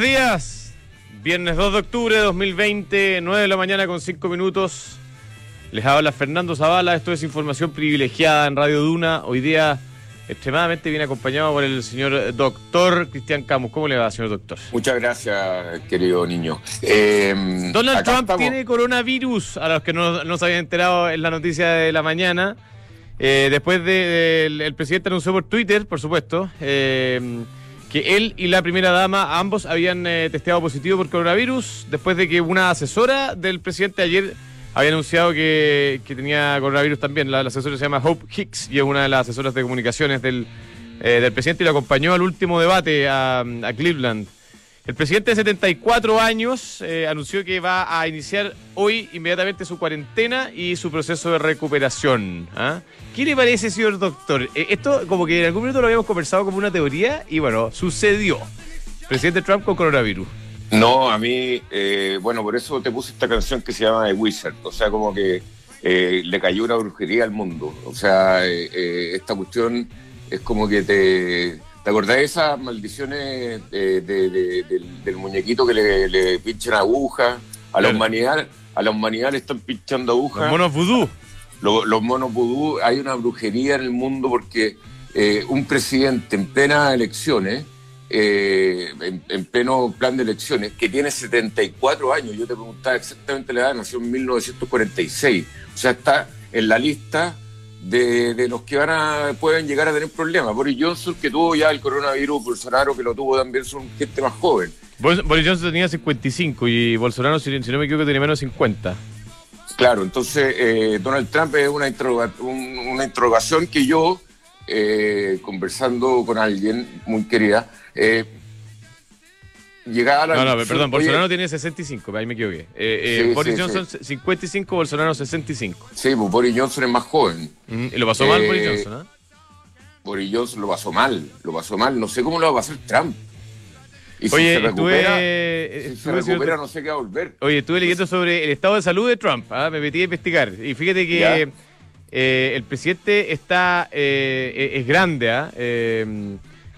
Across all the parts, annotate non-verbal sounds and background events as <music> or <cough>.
buenos días. Viernes 2 de octubre de 2020, 9 de la mañana con 5 minutos. Les habla Fernando Zavala. Esto es información privilegiada en Radio Duna. Hoy día extremadamente bien acompañado por el señor doctor Cristian Camus. ¿Cómo le va, señor doctor? Muchas gracias, querido niño. Eh, Donald Trump tiene coronavirus, a los que no, no se habían enterado en la noticia de la mañana. Eh, después de, el, el presidente anunció por Twitter, por supuesto, eh, que él y la primera dama ambos habían eh, testeado positivo por coronavirus, después de que una asesora del presidente ayer había anunciado que, que tenía coronavirus también. La, asesora se llama Hope Hicks y es una de las asesoras de comunicaciones del, eh, del presidente y lo acompañó al último debate a, a Cleveland. El presidente de 74 años eh, anunció que va a iniciar hoy inmediatamente su cuarentena y su proceso de recuperación. ¿ah? ¿Qué le parece, señor doctor? Eh, esto como que en algún momento lo habíamos conversado como una teoría y bueno, sucedió. Presidente Trump con coronavirus. No, a mí, eh, bueno, por eso te puse esta canción que se llama The Wizard. O sea, como que le cayó una brujería al mundo. O sea, esta cuestión es como que te... ¿Te acordás de esas maldiciones de- de- de- del, del muñequito que le, le pinchan agujas? A la humanidad, a la humanidad le están pinchando agujas. Los monos vudú. Lo- los monos vudú, hay una brujería en el mundo porque eh, un presidente en plenas elecciones, eh, en, en pleno plan de elecciones, que tiene 74 años, yo te preguntaba exactamente la edad, nació en 1946, o sea, está en la lista de, de los que van a, pueden llegar a tener problemas. Boris Johnson, que tuvo ya el coronavirus, Bolsonaro, que lo tuvo también, son gente más joven. Boris Johnson tenía 55 y Bolsonaro, si, si no me equivoco, tenía menos de 50. Claro, entonces eh, Donald Trump es una, interroga- un- una interrogación que yo, eh, conversando con alguien muy querida, eh, llegaba a la... No, no, perdón, oye, Bolsonaro tiene 65, ahí me equivoqué. Eh, eh, Sí, Boris sí, Johnson 55, Bolsonaro 65. Sí, pues Boris Johnson es más joven. Mm, y lo pasó mal Eh, Boris Johnson, ¿ah? Boris Johnson lo pasó mal, lo pasó mal. No sé cómo lo va a pasar Trump. Y si Oye, se recupera, estuve, si se recupera no sé qué va a volver. Oye, estuve leyendo sobre el estado de salud de Trump. ¿ah? Me metí a investigar. Y fíjate que eh, el presidente está eh, es grande. ¿ah?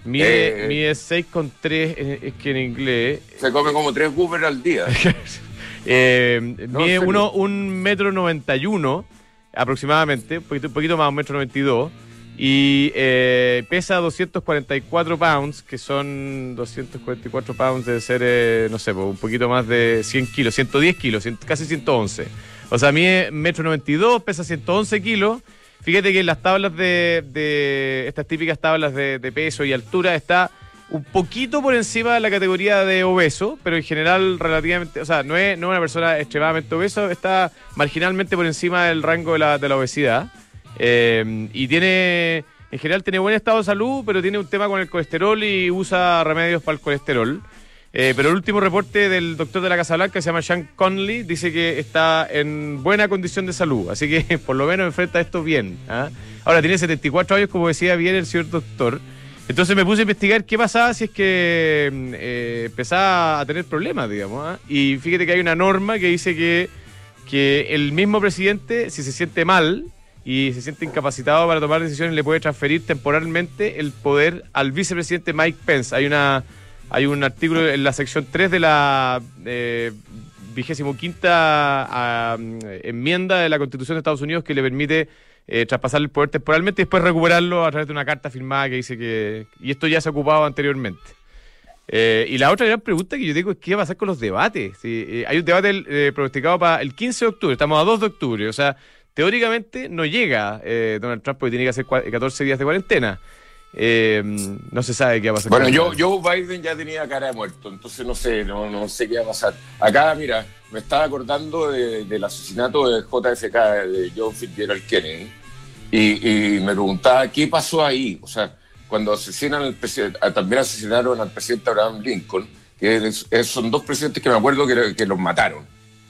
Eh, mide, Eh. mide 6,3, eh, es que en inglés. Se come como tres Goober al día. <laughs> Eh, No, mide uno, un metro noventa y uno aproximadamente, un poquito, poquito más, un metro noventa y dos. Y eh, pesa 244 pounds, que son 244 pounds, debe ser, eh, no sé, un poquito más de 100 kilos, 110 kilos, casi 111. O sea, mide metro 92, pesa 111 kilos. Fíjate que en las tablas de, de estas típicas tablas de, peso y altura está un poquito por encima de la categoría de obeso, pero en general relativamente, o sea, no es, no es una persona extremadamente obeso, está marginalmente por encima del rango de la, de la obesidad. Eh, y tiene, en general tiene buen estado de salud, pero tiene un tema con el colesterol y usa remedios para el colesterol. Eh, pero el último reporte del doctor de la Casa Blanca, se llama Sean Conley, dice que está en buena condición de salud. Así que <laughs> por lo menos enfrenta esto bien. ¿ah? Ahora tiene 74 años, como decía bien el señor doctor. Entonces me puse a investigar qué pasaba si es que mm, eh, empezaba a tener problemas, digamos. ¿ah? Y fíjate que hay una norma que dice que, que el mismo presidente, si se siente mal y se siente incapacitado para tomar decisiones, le puede transferir temporalmente el poder al vicepresidente Mike Pence. Hay una hay un artículo en la sección 3 de la vigésimo quinta ah, enmienda de la Constitución de Estados Unidos que le permite eh, traspasar el poder temporalmente y después recuperarlo a través de una carta firmada que dice que... Y esto ya se ha ocupado anteriormente. Eh, y la otra gran pregunta que yo tengo es qué va a pasar con los debates. Sí, eh, hay un debate eh, pronosticado para el 15 de octubre, estamos a 2 de octubre, o sea, teóricamente no llega eh, Donald Trump porque tiene que hacer cua- 14 días de cuarentena. Eh, no se sabe qué va a pasar. Bueno, yo. Joe Biden ya tenía cara de muerto, entonces no sé, no, no sé qué va a pasar. Acá, mira, me estaba acordando de- del asesinato de JFK, de John Fitzgerald Kennedy, y, y me preguntaba qué pasó ahí. O sea, cuando asesinan al presidente, también asesinaron al presidente Abraham Lincoln, que es- son dos presidentes que me acuerdo que, que los mataron.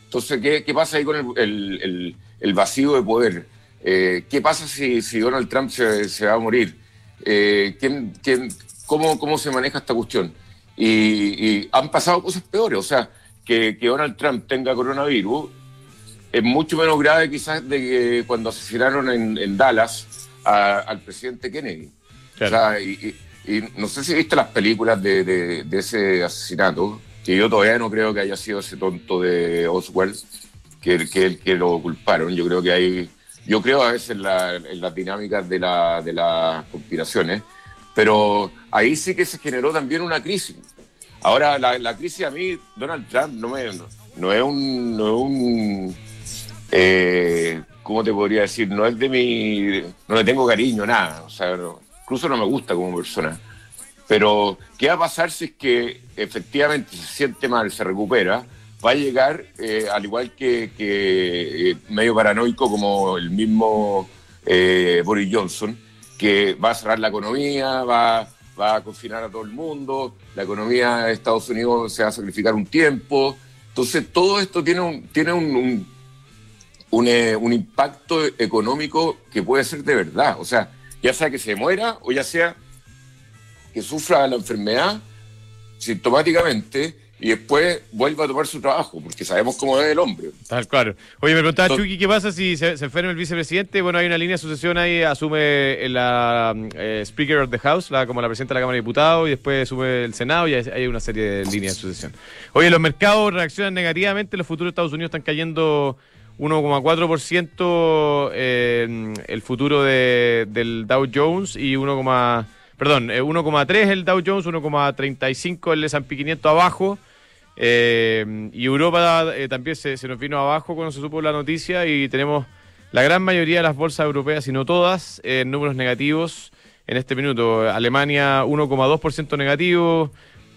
Entonces, ¿qué, qué pasa ahí con el, el- el- el vacío de poder? Eh, ¿Qué pasa si, si Donald Trump se, se va a morir? Eh, ¿quién, quién, cómo, ¿Cómo se maneja esta cuestión? Y, y han pasado cosas peores, o sea, que, que Donald Trump tenga coronavirus es mucho menos grave quizás de que cuando asesinaron en, en Dallas a- al presidente Kennedy. Claro. O sea, y, y- Y no sé si viste las películas de, de, ese asesinato, que yo todavía no creo que haya sido ese tonto de Oswald, que, que que lo culparon. Yo creo que hay, yo creo a veces en, las dinámicas de, la, de las conspiraciones, pero ahí sí que se generó también una crisis. Ahora, la, la crisis a mí, Donald Trump no, me, no, es un... No es un eh, ¿Cómo te podría decir? No es de mi... No le tengo cariño, nada. O sea, incluso no me gusta como persona. Pero, ¿qué va a pasar si es que efectivamente se siente mal, se recupera? Va a llegar, eh, al igual que, eh, medio paranoico como el mismo eh, Boris Johnson, que va a cerrar la economía, va, va, a confinar a todo el mundo, la economía de Estados Unidos se va a sacrificar un tiempo. Entonces, todo esto tiene un, tiene un, un, un impacto económico que puede ser de verdad. O sea, ya sea que se muera o ya sea que sufra la enfermedad sintomáticamente y después vuelva a tomar su trabajo, porque sabemos cómo es el hombre. Tal claro. Oye, me preguntaba Chucky, ¿qué pasa si se, enferma el vicepresidente? Bueno, hay una línea de sucesión ahí, asume la eh, Speaker of the House, la, como la presidenta de la Cámara de Diputados, y después asume el Senado, y hay, una serie de líneas de sucesión. Oye, los mercados reaccionan negativamente, los futuros de Estados Unidos están cayendo 1,4% eh, el futuro de, del Dow Jones y 1, perdón, 1,3 eh, el Dow Jones, 1,35 el S&P 500 abajo. Eh, y Europa eh, también se, nos vino abajo cuando se supo la noticia y tenemos la gran mayoría de las bolsas europeas, si no todas, en números negativos en este minuto. Alemania 1,2% negativo,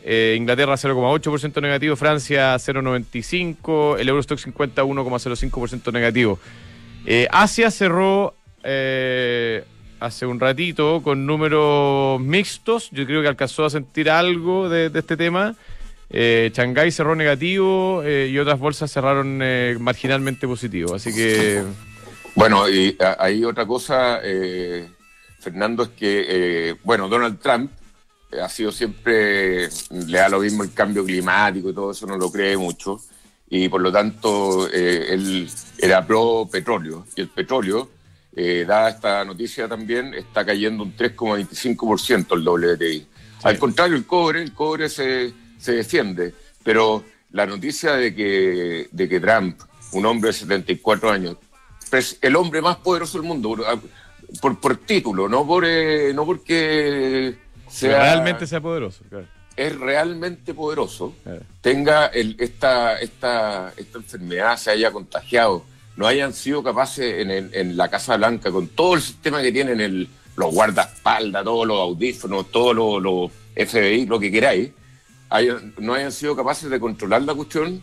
eh, Inglaterra 0,8% negativo, Francia 0,95%, el Eurostock 50 1,05% negativo. Asia cerró hace un ratito con números mixtos, yo creo que alcanzó a sentir algo de, este tema. Shanghái cerró negativo y otras bolsas cerraron marginalmente positivo, así que... Bueno, y hay otra cosa, Fernando, es que, bueno, Donald Trump ha sido siempre, le da lo mismo el cambio climático y todo eso, no lo cree mucho. Y por lo tanto, eh, él era pro petróleo. Y el petróleo, eh, dada esta noticia también, está cayendo un 3,25% el WTI. Al contrario, el cobre, el cobre se, se defiende. Pero la noticia de que, de que Trump, un hombre de 74 años, es el hombre más poderoso del mundo, por, por, título, no, por, eh, no porque realmente sea poderoso. Es realmente poderoso. Tenga el, esta, esta, esta enfermedad, se haya contagiado, no hayan sido capaces en, en la Casa Blanca, con todo el sistema que tienen, el, los guardaespaldas, todos los audífonos, todos los, FBI, lo que queráis, no hayan sido capaces de controlar la cuestión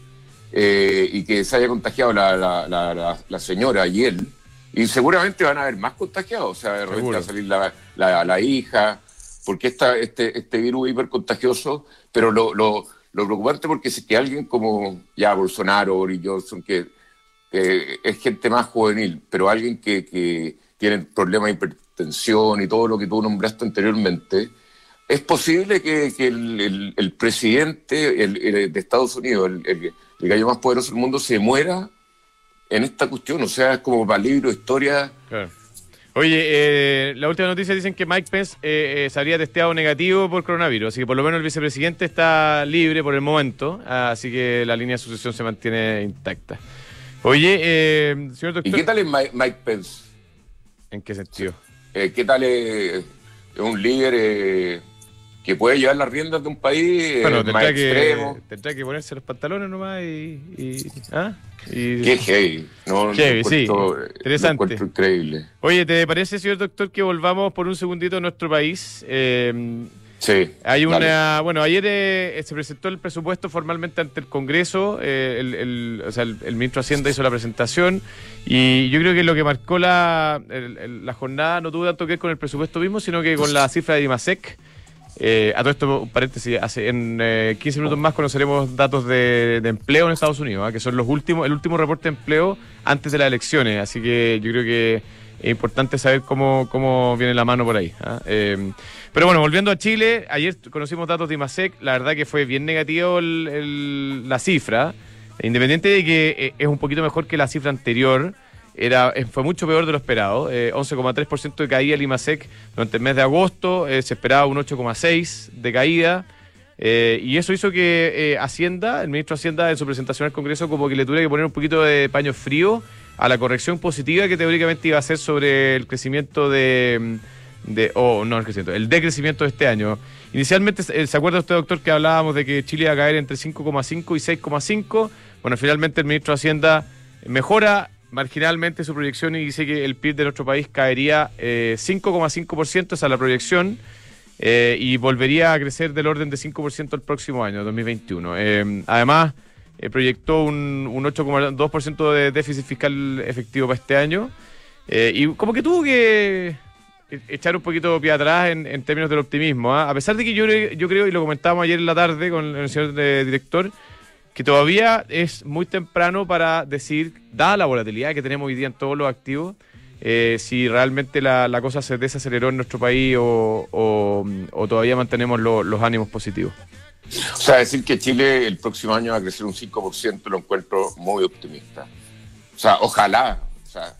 eh, y que se haya contagiado la, la, la, señora y él. Y seguramente van a haber más contagiados, o sea, de repente va a salir la, hija, porque esta, este, este virus hipercontagioso, pero lo, lo, lo preocupante porque es que alguien como ya Bolsonaro, Boris Johnson, que es gente más juvenil, pero alguien que, que tiene problemas de hipertensión y todo lo que tú nombraste anteriormente, es posible que, que el, el, presidente el, de Estados Unidos, el, gallo más poderoso del mundo, se muera en esta cuestión. O sea, es como para libro, historia. Claro. Oye, eh, la última noticia dicen que Mike Pence eh, eh, se habría testeado negativo por coronavirus, así que por lo menos el vicepresidente está libre por el momento, así que la línea de sucesión se mantiene intacta. Oye, eh, señor doctor... ¿Y qué tal es Mike, Pence? ¿En qué sentido? ¿Qué tal es un líder que puede llevar las riendas de un país bueno, más extremo. Tendrá que ponerse los pantalones nomás y. y ¿ah? Qué hey. No, sí. Interesante. increíble. Oye, ¿te parece, señor doctor, que volvamos por un segundito a nuestro país? Eh, sí. Hay una. Bueno, ayer eh, se presentó el presupuesto formalmente ante el Congreso. Eh, el, o sea, el, ministro de Hacienda hizo la presentación. Y yo creo que lo que marcó la, la jornada no tuvo tanto que ver con el presupuesto mismo, sino que con la cifra de Dimasec eh, a todo esto, un paréntesis, hace, en 15 eh, minutos más conoceremos datos de, empleo en Estados Unidos, ¿ah? que son los últimos, el último reporte de empleo antes de las elecciones. Así que yo creo que es importante saber cómo, cómo viene la mano por ahí. ¿ah? Eh, pero bueno, volviendo a Chile, ayer conocimos datos de IMASEC, la verdad que fue bien negativo la cifra, independiente de que es un poquito mejor que la cifra anterior. Era, eh, fue mucho peor de lo esperado. 11,3% de caída el IMASEC durante el mes de agosto. se esperaba un 8,6% de caída. y eso hizo que Hacienda, el ministro de Hacienda en su presentación al Congreso, como que le tuviera que poner un poquito de paño frío a la corrección positiva que teóricamente iba a ser sobre el crecimiento de, de o no el crecimiento, el decrecimiento de este año. Inicialmente, ¿se acuerda usted, doctor, que hablábamos de que Chile iba a caer entre 5,5 y 6,5? Bueno, finalmente el ministro de Hacienda mejora marginalmente su proyección y dice que el PIB de nuestro país caería 5,5%, eh, esa es la proyección, eh, y volvería a crecer del orden de 5% el próximo año, 2021. Eh, además, proyectó un, un 8,2% de déficit fiscal efectivo para este año, y como que tuvo que echar un poquito pie atrás en, términos del optimismo. ¿ah? A pesar de que yo creo, y lo comentábamos ayer en la tarde con el señor director, que todavía es muy temprano para decir, dada la volatilidad que tenemos hoy día en todos los activos, eh, si realmente la, cosa se desaceleró en nuestro país o, todavía mantenemos los ánimos positivos. O sea, decir que Chile el próximo año va a crecer un 5% lo encuentro muy optimista. O sea, ojalá, o sea,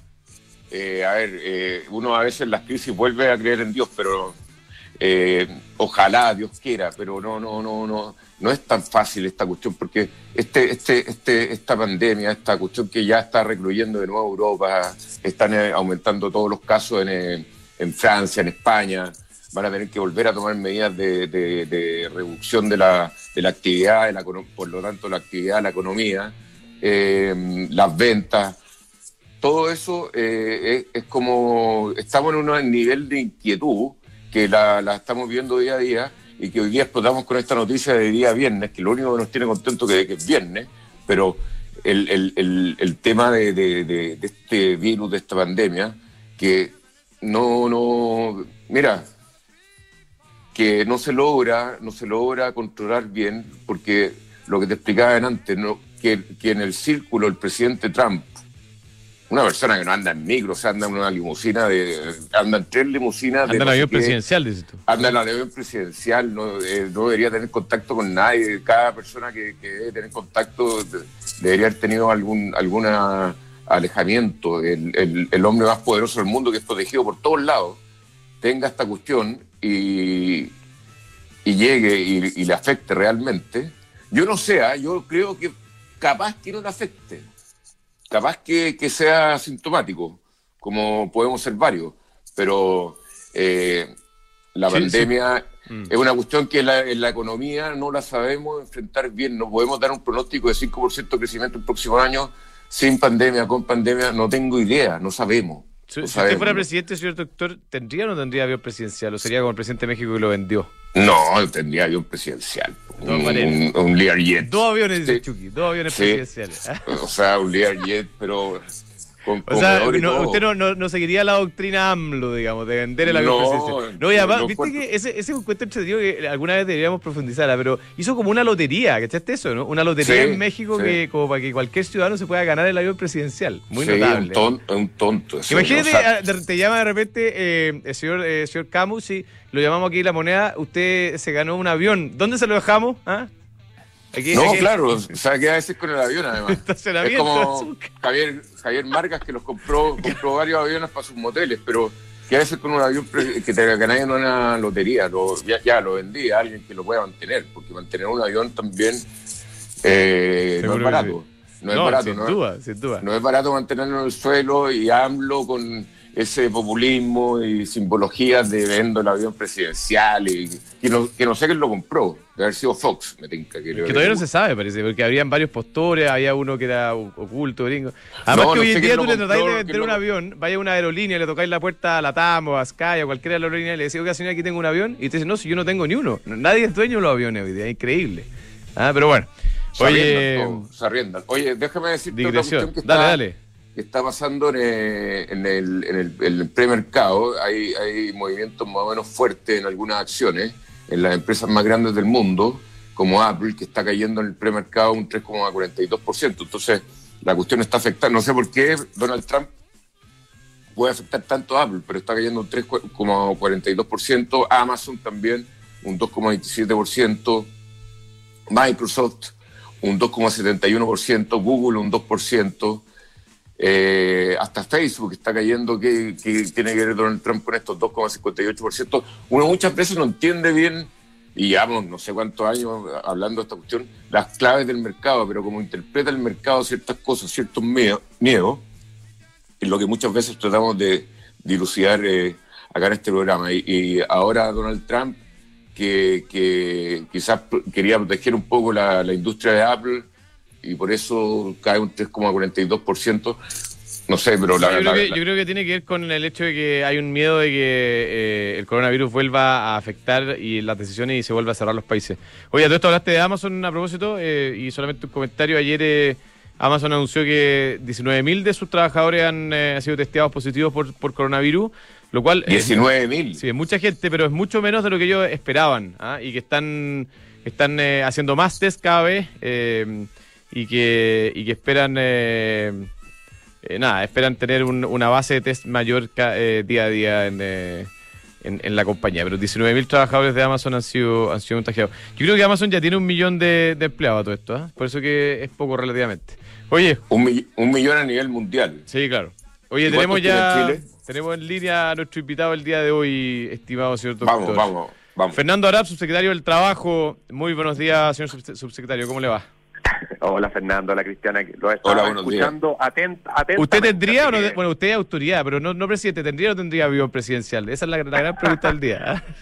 eh, a ver, eh, uno a veces en las crisis vuelve a creer en Dios, pero ojalá Dios quiera, pero no, no, no, no, no es tan fácil esta cuestión, porque este, este, este, esta pandemia, esta cuestión que ya está recluyendo de nuevo Europa, están aumentando todos los casos en, en Francia, en España, van a tener que volver a tomar medidas de, reducción de la, de la actividad, de la, por lo tanto la actividad, la economía, las ventas. Todo eso eh, es, como, estamos en un nivel de inquietud que la, estamos viendo día a día y que hoy día explotamos con esta noticia de día viernes, que lo único que nos tiene contento que, que es viernes, pero el, tema de, este virus, de esta pandemia, que no, no, mira, que no se logra, no se logra controlar bien, porque lo que te explicaba antes, que, que en el círculo el presidente Trump una persona que no anda en micro, o sea, anda en una limusina, de, anda en tres limusinas. Anda en avión presidencial, dices tú. Anda en avión presidencial, no, eh, no, debería tener contacto con nadie. Cada persona que, debe tener contacto debería haber tenido algún alguna alejamiento. El, el, hombre más poderoso del mundo, que es protegido por todos lados, tenga esta cuestión y, y llegue y, y le afecte realmente. Yo no sé, ¿ah? yo creo que capaz que no le afecte capaz que, sea sintomático, como podemos ser varios, pero eh, la pandemia mm. es una cuestión que en la economía no la sabemos enfrentar bien, no podemos dar un pronóstico de 5% de crecimiento el próximo año sin pandemia, con pandemia, no tengo idea, no sabemos. Si, usted fuera presidente, señor doctor, ¿tendría o no tendría avión presidencial? ¿O sería como el presidente de México que lo vendió? No, tendría avión presidencial. un, un, Learjet. Dos aviones, de Chucky, dos aviones presidenciales. O sea, un Learjet, pero o sea, usted no, no, seguiría la doctrina AMLO, digamos, de vender el avión presidencial. No, y además, viste que ese, ese es un cuento entretenido que alguna vez deberíamos profundizar, pero hizo como una lotería, ¿cachaste eso? no Una lotería en México que como para que cualquier ciudadano se pueda ganar el avión presidencial. Muy notable. Un, tonto, un tonto. Imagínate, ah, te llama de repente eh, el señor, eh, señor Camus y lo llamamos aquí la moneda, usted se ganó un avión. ¿Dónde se lo dejamos? ¿Ah? No, claro, o sea, que a veces con el avión además. <laughs> es como Javier, Javier Marcas que los compró, compró varios aviones para sus moteles, pero que a veces con un avión que te ganas en una lotería, lo, ya, lo vendía a alguien que lo pueda mantener, porque mantener un avión también eh, no es barato. No, es barato, sin Duda, sin duda. No es barato mantenerlo en el suelo y AMLO con ese populismo y simbologías de vendo el avión presidencial y que no, que no sé quién lo compró, de haber sido Fox, me tinca. Que, todavía no se sabe, parece, porque habían varios postores, había uno que era oculto, gringo. Además que hoy en día tú le tratáis de vender un avión, vaya a una aerolínea, le tocáis la puerta a la TAM o a Sky o cualquiera de las aerolíneas y le decís, oiga señora, aquí tengo un avión, y te dice, no, si yo no tengo ni uno. Nadie es dueño de los aviones hoy día, increíble. Ah, pero bueno. Oye, se arriendan. Oye, déjame decirte otra cuestión que está... Dale, dale que está pasando en el, en el, en el, premercado. Hay, hay movimientos más o menos fuertes en algunas acciones en las empresas más grandes del mundo, como Apple, que está cayendo en el premercado un 3,42%. Entonces, la cuestión está afectando. No sé por qué Donald Trump puede afectar tanto a Apple, pero está cayendo un 3,42%. Amazon también un 2,27%. Microsoft un 2,71%. Google un 2%. Eh, hasta Facebook está cayendo, que, tiene que ver Donald Trump con estos 2,58%. Uno muchas veces no entiende bien, y llevamos no sé cuántos años hablando de esta cuestión, las claves del mercado, pero como interpreta el mercado ciertas cosas, ciertos miedos, es lo que muchas veces tratamos de dilucidar eh, acá en este programa. Y, ahora Donald Trump, que, quizás quería proteger un poco la, industria de Apple y por eso cae un 3,42%. No sé, pero la, yo, creo que, tiene que ver con el hecho de que hay un miedo de que eh, el coronavirus vuelva a afectar y las decisiones y se vuelva a cerrar los países. Oye, tú esto hablaste de Amazon a propósito eh, y solamente un comentario. Ayer Amazon anunció que 19.000 de sus trabajadores han sido testeados positivos por, por coronavirus. Lo cual 19 mil. Sí, es mucha gente, pero es mucho menos de lo que ellos esperaban. ¿ah? Y que están, están eh, haciendo más test cada vez eh, y, que, y que esperan. Eh, nada, esperan tener una base de test mayor día a día en, en, la compañía. Pero 19 mil trabajadores de Amazon han sido, han sido contagiados. Yo creo que Amazon ya tiene un millón de, empleados a todo esto. ¿ah? Por eso que es poco relativamente. Oye. Un, un millón a nivel mundial. Sí, claro. Oye, tenemos ya. Tenemos en línea a nuestro invitado el día de hoy, estimado señor doctor. Vamos, vamos, vamos. Fernando Arap, subsecretario del Trabajo. Muy buenos días, señor subsecretario. ¿Cómo le va? <laughs> Hola Fernando, hola Cristiana, lo estaba Hola, escuchando atenta, ¿Usted tendría o no? Bueno, usted es autoridad, pero no, no presidente, ¿tendría o no tendría avión presidencial? Esa es la, gran pregunta del día. <laughs>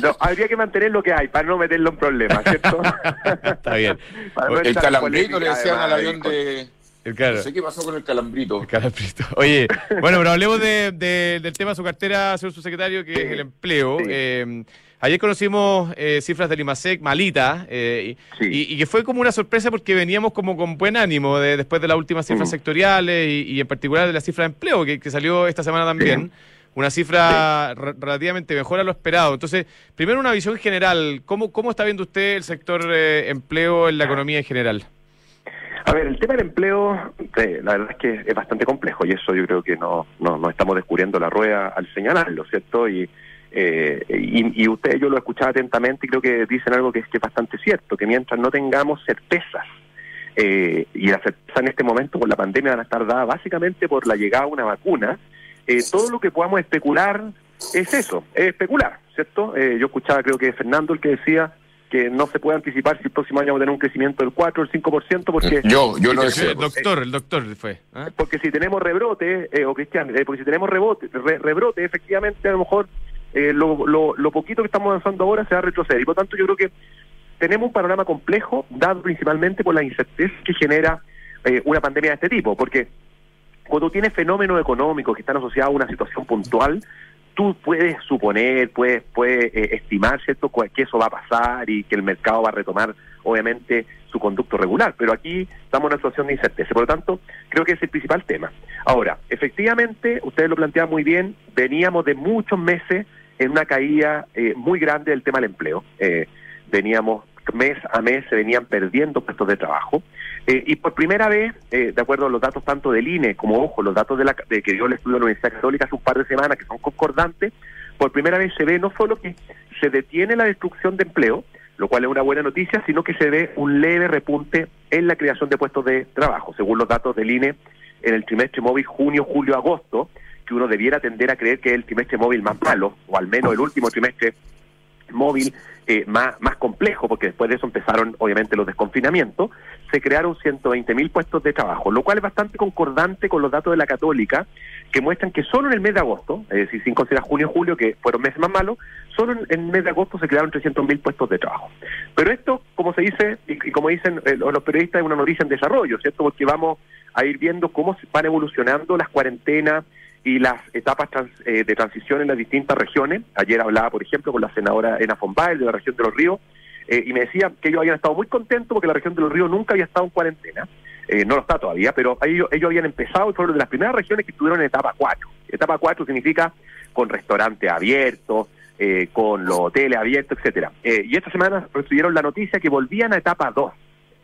No, habría que mantener lo que hay para no meterlo en problemas, ¿cierto? <laughs> Está bien. el calambrito le decían al avión de, no sé qué pasó con el calambrito. El calambrito. Oye, bueno, pero hablemos de, del tema de su cartera, señor subsecretario, que es el empleo. Eh, ayer conocimos eh, cifras del IMASEC malita eh, y, que fue como una sorpresa porque veníamos como con buen ánimo después de las últimas cifras sectoriales y, en particular de la cifra de empleo que, salió esta semana también. Una cifra relativamente mejor a lo esperado. Entonces, primero una visión general. ¿Cómo, cómo está viendo usted el sector empleo en la economía en general? A ver, el tema del empleo, eh, la verdad es que es bastante complejo y eso yo creo que no, no, estamos descubriendo la rueda al señalarlo, ¿cierto? Y, eh, y, usted, yo lo escuchaba atentamente y creo que dicen algo que es, que bastante cierto, que mientras no tengamos certezas, eh, y la certeza en este momento por la pandemia van a estar dadas básicamente por la llegada de una vacuna, todo lo que podamos especular es eso, es especular, ¿cierto? yo escuchaba creo que Fernando el que decía que no se puede anticipar si el próximo año va a tener un crecimiento del 4 o el 5%, porque... Yo, yo no sé. El doctor, el doctor fue. ¿ah? Porque si tenemos rebrote, eh, o Cristian, eh, porque si tenemos rebote, rebrote, efectivamente, a lo mejor eh, lo, lo, poquito que estamos avanzando ahora se va a retroceder. Y por lo tanto, yo creo que tenemos un panorama complejo, dado principalmente por la incerteza que genera una pandemia de este tipo, porque cuando tienes fenómenos económicos que están asociados a una situación puntual, tú puedes suponer, puedes, puedes eh, estimar, ¿cierto?, que eso va a pasar y que el mercado va a retomar, obviamente, su conducto regular. Pero aquí estamos en una situación de incerteza. Por lo tanto, creo que es el principal tema. Ahora, efectivamente, ustedes lo planteaban muy bien, veníamos de muchos meses en una caída eh, muy grande del tema del empleo. Eh, veníamos mes a mes se venían perdiendo puestos de trabajo. Eh, y por primera vez, eh, de acuerdo a los datos tanto del INE como, ojo, los datos de, la, de que dio el estudio de la Universidad Católica hace un par de semanas, que son concordantes, por primera vez se ve no solo que se detiene la destrucción de empleo, lo cual es una buena noticia, sino que se ve un leve repunte en la creación de puestos de trabajo, según los datos del INE en el trimestre móvil junio, julio, agosto, que uno debiera tender a creer que es el trimestre móvil más malo, o al menos el último trimestre móvil eh, más, más complejo, porque después de eso empezaron obviamente los desconfinamientos, se crearon 120 mil puestos de trabajo, lo cual es bastante concordante con los datos de la Católica, que muestran que solo en el mes de agosto, es decir, sin considerar junio y julio, que fueron meses más malos, solo en, el mes de agosto se crearon 300 mil puestos de trabajo. Pero esto, como se dice, y, como dicen eh, los periodistas, es una noticia en desarrollo, ¿cierto? Porque vamos a ir viendo cómo van evolucionando las cuarentenas, y las etapas eh, de transición en las distintas regiones. Ayer hablaba, por ejemplo, con la senadora Ena Fombay de la región de los ríos, eh, y me decía que ellos habían estado muy contentos porque la región de los ríos nunca había estado en cuarentena. Eh, no lo está todavía, pero ellos, ellos habían empezado y fueron de las primeras regiones que estuvieron en etapa 4. Etapa 4 significa con restaurantes abiertos, con los hoteles abiertos, etcétera. y esta semana recibieron la noticia que volvían a etapa 2,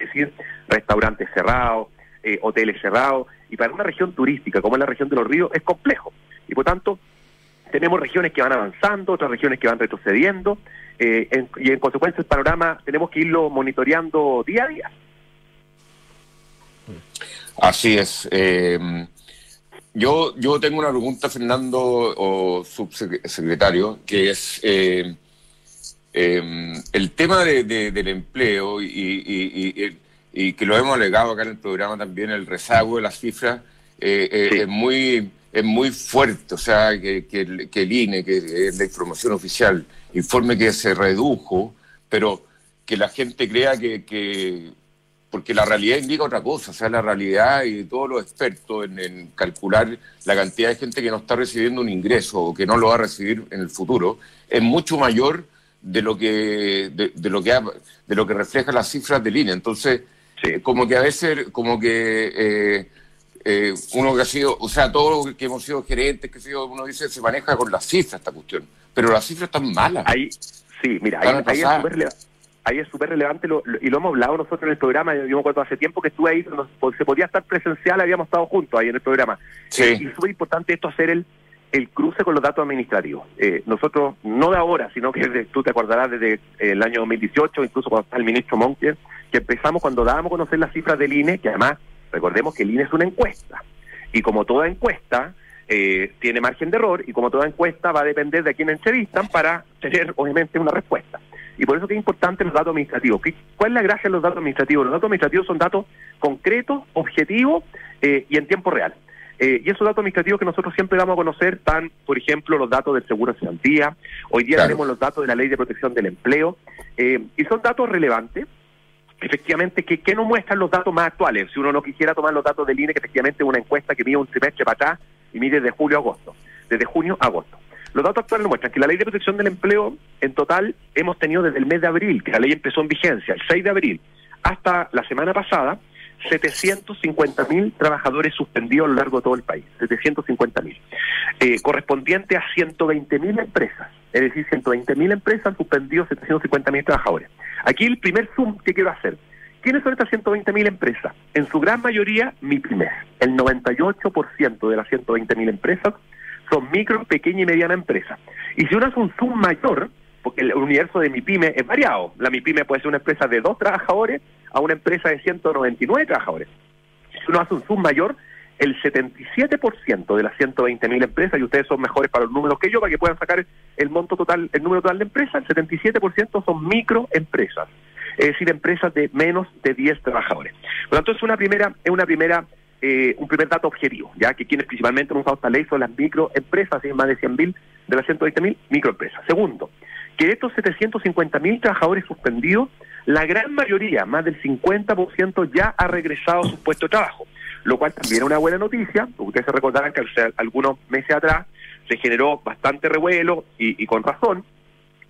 es decir, restaurantes cerrados, hoteles cerrados, y para una región turística como es la región de los ríos es complejo. Y por tanto, tenemos regiones que van avanzando, otras regiones que van retrocediendo, eh, y en consecuencia el panorama tenemos que irlo monitoreando día a día. Así es. Eh, yo, yo tengo una pregunta, Fernando, o subsecretario, que es eh, el tema del empleo y, que lo hemos alegado acá en el programa también, el rezago de las cifras, eh, eh, es muy es muy fuerte, o sea, que, que, el INE, que es la información oficial, informe que se redujo, pero que la gente crea que, porque la realidad indica otra cosa, o sea, la realidad y todos los expertos en, calcular la cantidad de gente que no está recibiendo un ingreso o que no lo va a recibir en el futuro, es mucho mayor de lo que, de, lo que, de lo que refleja las cifras del INE. Entonces, como que a veces, como que... Eh, eh, uno que ha sido, o sea, todos los que hemos sido gerentes, que sido, uno dice, se maneja con las cifras esta cuestión, pero las cifras están malas. Ahí, sí, mira, ahí, es súper relevante y lo hemos hablado nosotros en el programa, yo me acuerdo hace tiempo que estuve ahí, se podía estar presencial, habíamos estado juntos ahí en el programa. Sí. Eh, y es súper importante esto hacer el, el cruce con los datos administrativos. Eh, nosotros, no de ahora, sino que tú te acordarás desde el año 2018, incluso cuando está el ministro Monker, que empezamos cuando dábamos a conocer las cifras del INE, que además Recordemos que el INE es una encuesta y como toda encuesta eh, tiene margen de error y como toda encuesta va a depender de a quién entrevistan para tener obviamente una respuesta. Y por eso que es importante los datos administrativos. ¿Cuál es la gracia de los datos administrativos? Los datos administrativos son datos concretos, objetivos eh, y en tiempo real. Eh, y esos datos administrativos que nosotros siempre damos a conocer están, por ejemplo, los datos del seguro de garantía, hoy día tenemos los datos de la ley de protección del empleo, y son datos relevantes efectivamente, ¿qué, ¿qué, nos muestran los datos más actuales? Si uno no quisiera tomar los datos del INE, que efectivamente es una encuesta que mide un trimestre para atrás y mide desde julio a agosto, desde junio a agosto. Los datos actuales muestran que la ley de protección del empleo, en total, hemos tenido desde el mes de abril, que la ley empezó en vigencia, el 6 de abril, hasta la semana pasada, 750.000 trabajadores suspendidos a lo largo de todo el país, 750.000, eh, correspondiente a 120.000 empresas, es decir, 120.000 empresas han suspendido 750.000 trabajadores. Aquí el primer zoom que quiero hacer. ¿Quiénes son estas 120.000 empresas? En su gran mayoría, MIPIMES. El 98% de las 120.000 empresas son micro, pequeña y mediana empresas. Y si uno hace un zoom mayor, porque el universo de MIPYME es variado. La MIPYME puede ser una empresa de dos trabajadores a una empresa de 199 trabajadores. Si uno hace un zoom mayor, el 77% de las 120.000 empresas, y ustedes son mejores para los números que yo, para que puedan sacar el monto total, el número total de empresas, el 77% son microempresas, es decir, empresas de menos de 10 trabajadores. Por lo tanto, es una primera, es una primera, eh, un primer dato objetivo, ya que quienes principalmente hemos usado esta ley son las microempresas, más de 100.000 de las 120.000 microempresas. Segundo, que de estos 750.000 trabajadores suspendidos, la gran mayoría, más del 50%, ya ha regresado a su puesto de trabajo lo cual también es una buena noticia, porque ustedes se recordarán que algunos meses atrás se generó bastante revuelo y, con razón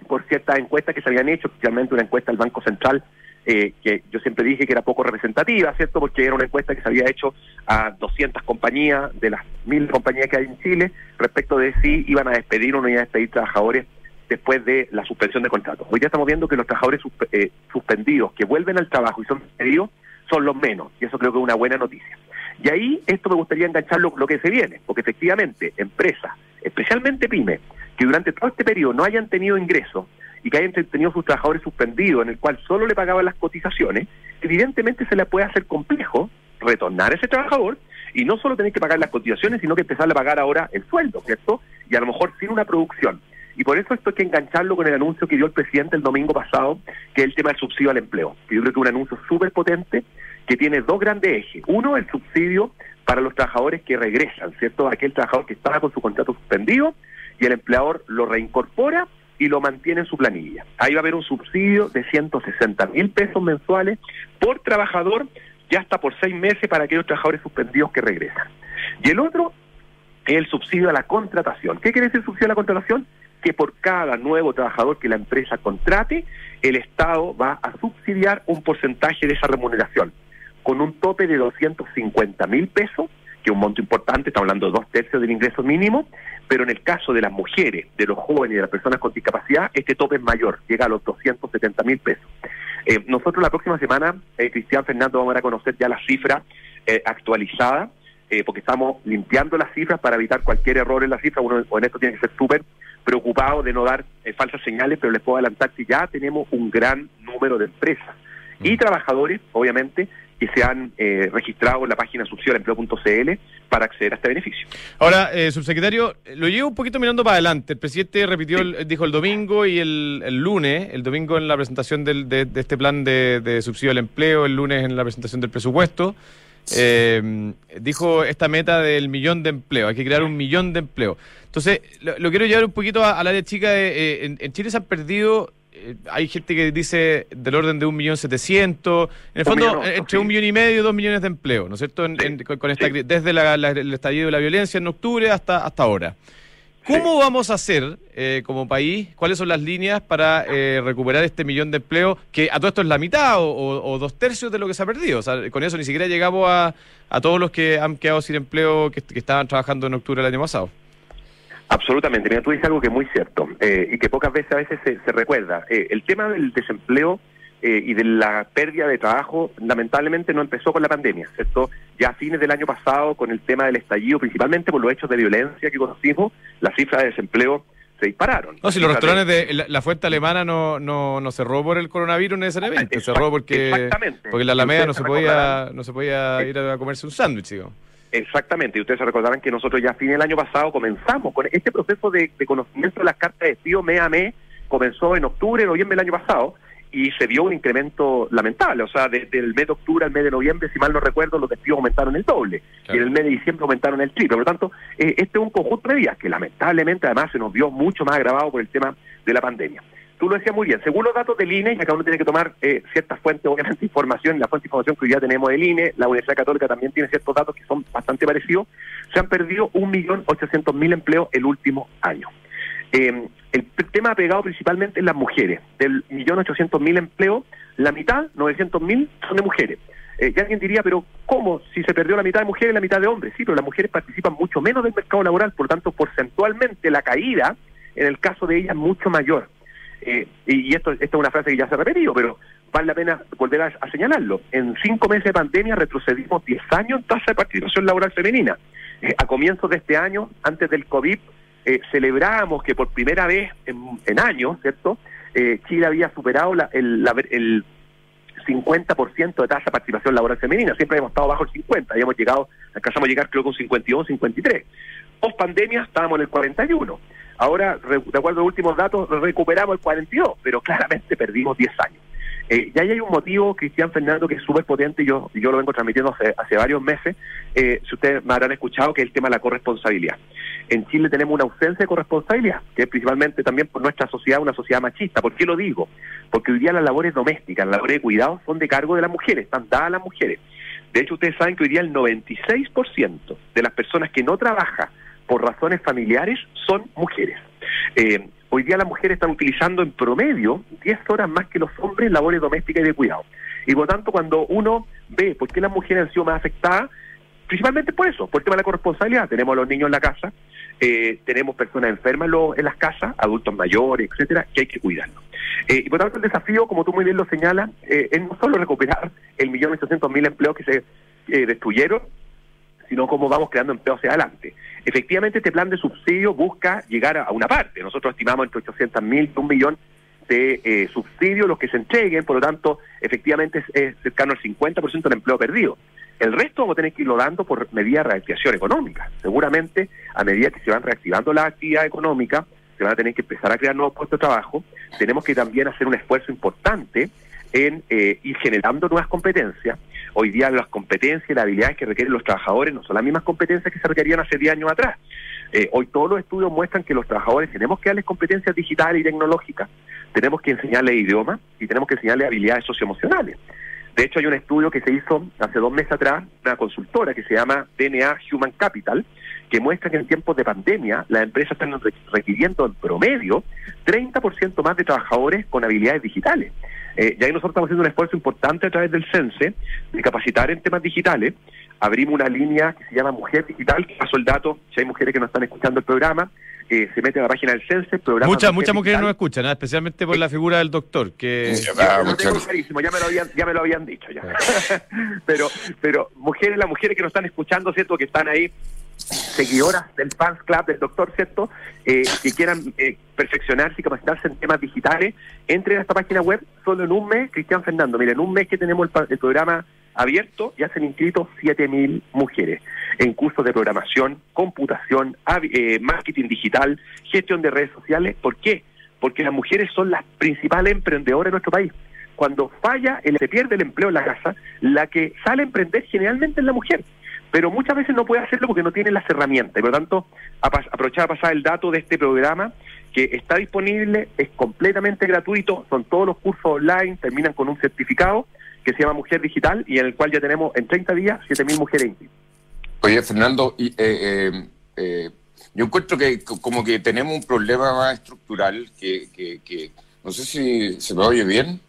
por ciertas encuestas que se habían hecho, especialmente una encuesta del Banco Central eh, que yo siempre dije que era poco representativa, ¿cierto? Porque era una encuesta que se había hecho a 200 compañías de las mil compañías que hay en Chile respecto de si iban a despedir o no iban a despedir trabajadores después de la suspensión de contratos. Hoy ya estamos viendo que los trabajadores eh, suspendidos que vuelven al trabajo y son despedidos son los menos, y eso creo que es una buena noticia. Y ahí esto me gustaría engancharlo lo que se viene, porque efectivamente empresas, especialmente pymes, que durante todo este periodo no hayan tenido ingresos y que hayan tenido sus trabajadores suspendidos, en el cual solo le pagaban las cotizaciones, evidentemente se le puede hacer complejo retornar a ese trabajador y no solo tener que pagar las cotizaciones, sino que empezar a pagar ahora el sueldo, ¿cierto? Y a lo mejor sin una producción. Y por eso esto hay que engancharlo con el anuncio que dio el presidente el domingo pasado, que es el tema del subsidio al empleo, yo creo que es un anuncio súper potente que tiene dos grandes ejes. Uno, el subsidio para los trabajadores que regresan, ¿cierto? Aquel trabajador que estaba con su contrato suspendido y el empleador lo reincorpora y lo mantiene en su planilla. Ahí va a haber un subsidio de 160 mil pesos mensuales por trabajador ya hasta por seis meses para aquellos trabajadores suspendidos que regresan. Y el otro es el subsidio a la contratación. ¿Qué quiere decir subsidio a la contratación? Que por cada nuevo trabajador que la empresa contrate, el Estado va a subsidiar un porcentaje de esa remuneración con un tope de 250 mil pesos, que es un monto importante, estamos hablando de dos tercios del ingreso mínimo, pero en el caso de las mujeres, de los jóvenes y de las personas con discapacidad, este tope es mayor, llega a los 270 mil pesos. Eh, nosotros la próxima semana, eh, Cristian Fernando, vamos a conocer ya la cifra eh, actualizada, eh, porque estamos limpiando las cifras para evitar cualquier error en la cifra. Uno en esto tiene que ser súper preocupado de no dar falsas señales, pero les puedo adelantar que ya tenemos un gran número de empresas y mm. trabajadores, obviamente, que se han eh, registrado en la página subsidiaempleo.cl para acceder a este beneficio. Ahora, eh, subsecretario, lo llevo un poquito mirando para adelante. El presidente repitió, dijo el domingo y el, lunes, el domingo en la presentación de, este plan de, subsidio al empleo, el lunes en la presentación del presupuesto, eh, dijo esta meta del millón de empleo, hay que crear un millón de empleo. Entonces, lo, quiero llevar un poquito al área chica. en, en Chile se han perdido eh, hay gente que dice del orden de un millón setecientos, en el fondo entre un millón y medio y dos millones de empleo, ¿no es cierto? con, esta, Desde el estallido de la violencia en octubre hasta, hasta ahora. ¿Cómo vamos a hacer eh, como país? ¿Cuáles son las líneas para eh, recuperar este millón de empleo? Que a todo esto es la mitad o, dos tercios de lo que se ha perdido. O sea, con eso ni siquiera llegamos a, a todos los que han quedado sin empleo que estaban trabajando en octubre del año pasado. Absolutamente. Mira, tú dices algo que es muy cierto eh, y que pocas veces a veces se, recuerda. Eh, el tema del desempleo eh, y de la pérdida de trabajo, lamentablemente no empezó con la pandemia, ¿cierto? Ya a fines del año pasado, con el tema del estallido, principalmente por los hechos de violencia que conocimos, las cifras de desempleo se dispararon. No, si los restaurantes de, la, fuente alemana no, no, no cerró por el coronavirus necesariamente, cerró porque, porque la Alameda no se podía, no se podía ir a comerse un sándwich, digo. Exactamente, y ustedes se recordarán que nosotros ya a fin del año pasado comenzamos con este proceso de, conocimiento de las cartas de despido mes a mes, comenzó en octubre, noviembre del año pasado, y se vio un incremento lamentable, o sea, desde el mes de octubre al mes de noviembre, si mal no recuerdo, los despidos aumentaron el doble, y en el mes de diciembre aumentaron el triple, por lo tanto, eh, este es un conjunto de medidas que lamentablemente además se nos vio mucho más agravado por el tema de la pandemia tú lo decías muy bien, según los datos del INE, y acá uno tiene que tomar eh, ciertas fuentes, obviamente, <laughs> información, la fuente de información que ya tenemos del INE, la Universidad Católica también tiene ciertos datos que son bastante parecidos, se han perdido 1.800.000 empleos el último año. Eh, el tema ha pegado principalmente en las mujeres. Del 1.800.000 empleos, la mitad, 900.000, son de mujeres. Eh, ya alguien diría, pero ¿cómo? Si se perdió la mitad de mujeres y la mitad de hombres. Sí, pero las mujeres participan mucho menos del mercado laboral, por lo tanto, porcentualmente la caída, en el caso de ellas, mucho mayor. Eh, y esto, esto es una frase que ya se ha repetido, pero vale la pena volver a, señalarlo. En cinco meses de pandemia retrocedimos 10 años en tasa de participación laboral femenina. Eh, a comienzos de este año, antes del COVID, eh, celebramos que por primera vez en, años, ¿cierto? Chile había superado el, el 50% de tasa de participación laboral femenina. Siempre habíamos estado bajo el 50, habíamos llegado, alcanzamos a llegar creo que un 51, 53. Post pandemia estábamos en el 41. Ahora, de acuerdo a los últimos datos, recuperamos el 42, pero claramente perdimos 10 años. Eh, y ahí hay un motivo, Cristian Fernando, que es súper potente y yo, yo lo vengo transmitiendo hace, hace varios meses. Eh, si ustedes me habrán escuchado, que es el tema de la corresponsabilidad. En Chile tenemos una ausencia de corresponsabilidad, que es principalmente también por nuestra sociedad, una sociedad machista. ¿Por qué lo digo? Porque hoy día las labores domésticas, las labores de cuidado son de cargo de las mujeres, están dadas a las mujeres. De hecho, ustedes saben que hoy día el 96% de las personas que no trabajan por razones familiares son mujeres. Eh, hoy día las mujeres están utilizando en promedio 10 horas más que los hombres labores domésticas y de cuidado. Y por lo tanto, cuando uno ve por qué las mujeres han sido más afectadas, principalmente por eso, por el tema de la corresponsabilidad. Tenemos a los niños en la casa, eh, tenemos personas enfermas en, las casas, adultos mayores, etcétera, que hay que cuidarlos. Eh, y por lo tanto, el desafío, como tú muy bien lo señalas, es no solo recuperar el millón ochocientos mil empleos que se destruyeron, sino cómo vamos creando empleo hacia adelante. Efectivamente, este plan de subsidio busca llegar a una parte. Nosotros estimamos entre 800 mil y un millón de eh, subsidios los que se entreguen, por lo tanto, efectivamente es, cercano al 50% del empleo perdido. El resto vamos a tener que irlo dando por medida de reactivación económica. Seguramente, a medida que se van reactivando la actividad económica, se van a tener que empezar a crear nuevos puestos de trabajo. Tenemos que también hacer un esfuerzo importante en eh, ir generando nuevas competencias. Hoy día las competencias y las habilidades que requieren los trabajadores no son las mismas competencias que se requerían hace 10 años atrás. Eh, hoy todos los estudios muestran que los trabajadores tenemos que darles competencias digitales y tecnológicas, tenemos que enseñarles idiomas y tenemos que enseñarles habilidades socioemocionales. De hecho, hay un estudio que se hizo hace dos meses atrás, una consultora que se llama DNA Human Capital, que muestra que en tiempos de pandemia las empresas están requiriendo en promedio 30% más de trabajadores con habilidades digitales. Eh, y ahí nosotros estamos haciendo un esfuerzo importante a través del CENSE de capacitar en temas digitales. Abrimos una línea que se llama Mujer Digital, que paso el dato, si hay mujeres que no están escuchando el programa, eh, se mete a la página del CENSE, programa Muchas, muchas mujeres no escuchan, ¿eh? especialmente por la figura del doctor, que... Ya, lo tengo clarísimo, ya me lo habían, ya me lo habían dicho ya. <laughs> pero, pero mujeres, las mujeres que nos están escuchando, ¿cierto? Que están ahí seguidoras del fans club del doctor, ¿cierto? Eh, que quieran eh, perfeccionarse y capacitarse en temas digitales, entren a esta página web solo en un mes, Cristian Fernando. Miren, en un mes que tenemos el, programa abierto ya se han inscrito 7.000 mujeres en cursos de programación, computación, eh, marketing digital, gestión de redes sociales. ¿Por qué? Porque las mujeres son las principales emprendedoras de nuestro país. Cuando falla, el, se pierde el empleo en la casa, la que sale a emprender generalmente es la mujer pero muchas veces no puede hacerlo porque no tiene las herramientas. Y por lo tanto, aprovechar a pasar el dato de este programa que está disponible, es completamente gratuito, son todos los cursos online, terminan con un certificado que se llama Mujer Digital y en el cual ya tenemos en 30 días 7.000 mujeres. Oye, Fernando, y, eh, eh, eh, yo encuentro que como que tenemos un problema más estructural que, que, no sé si se me oye bien.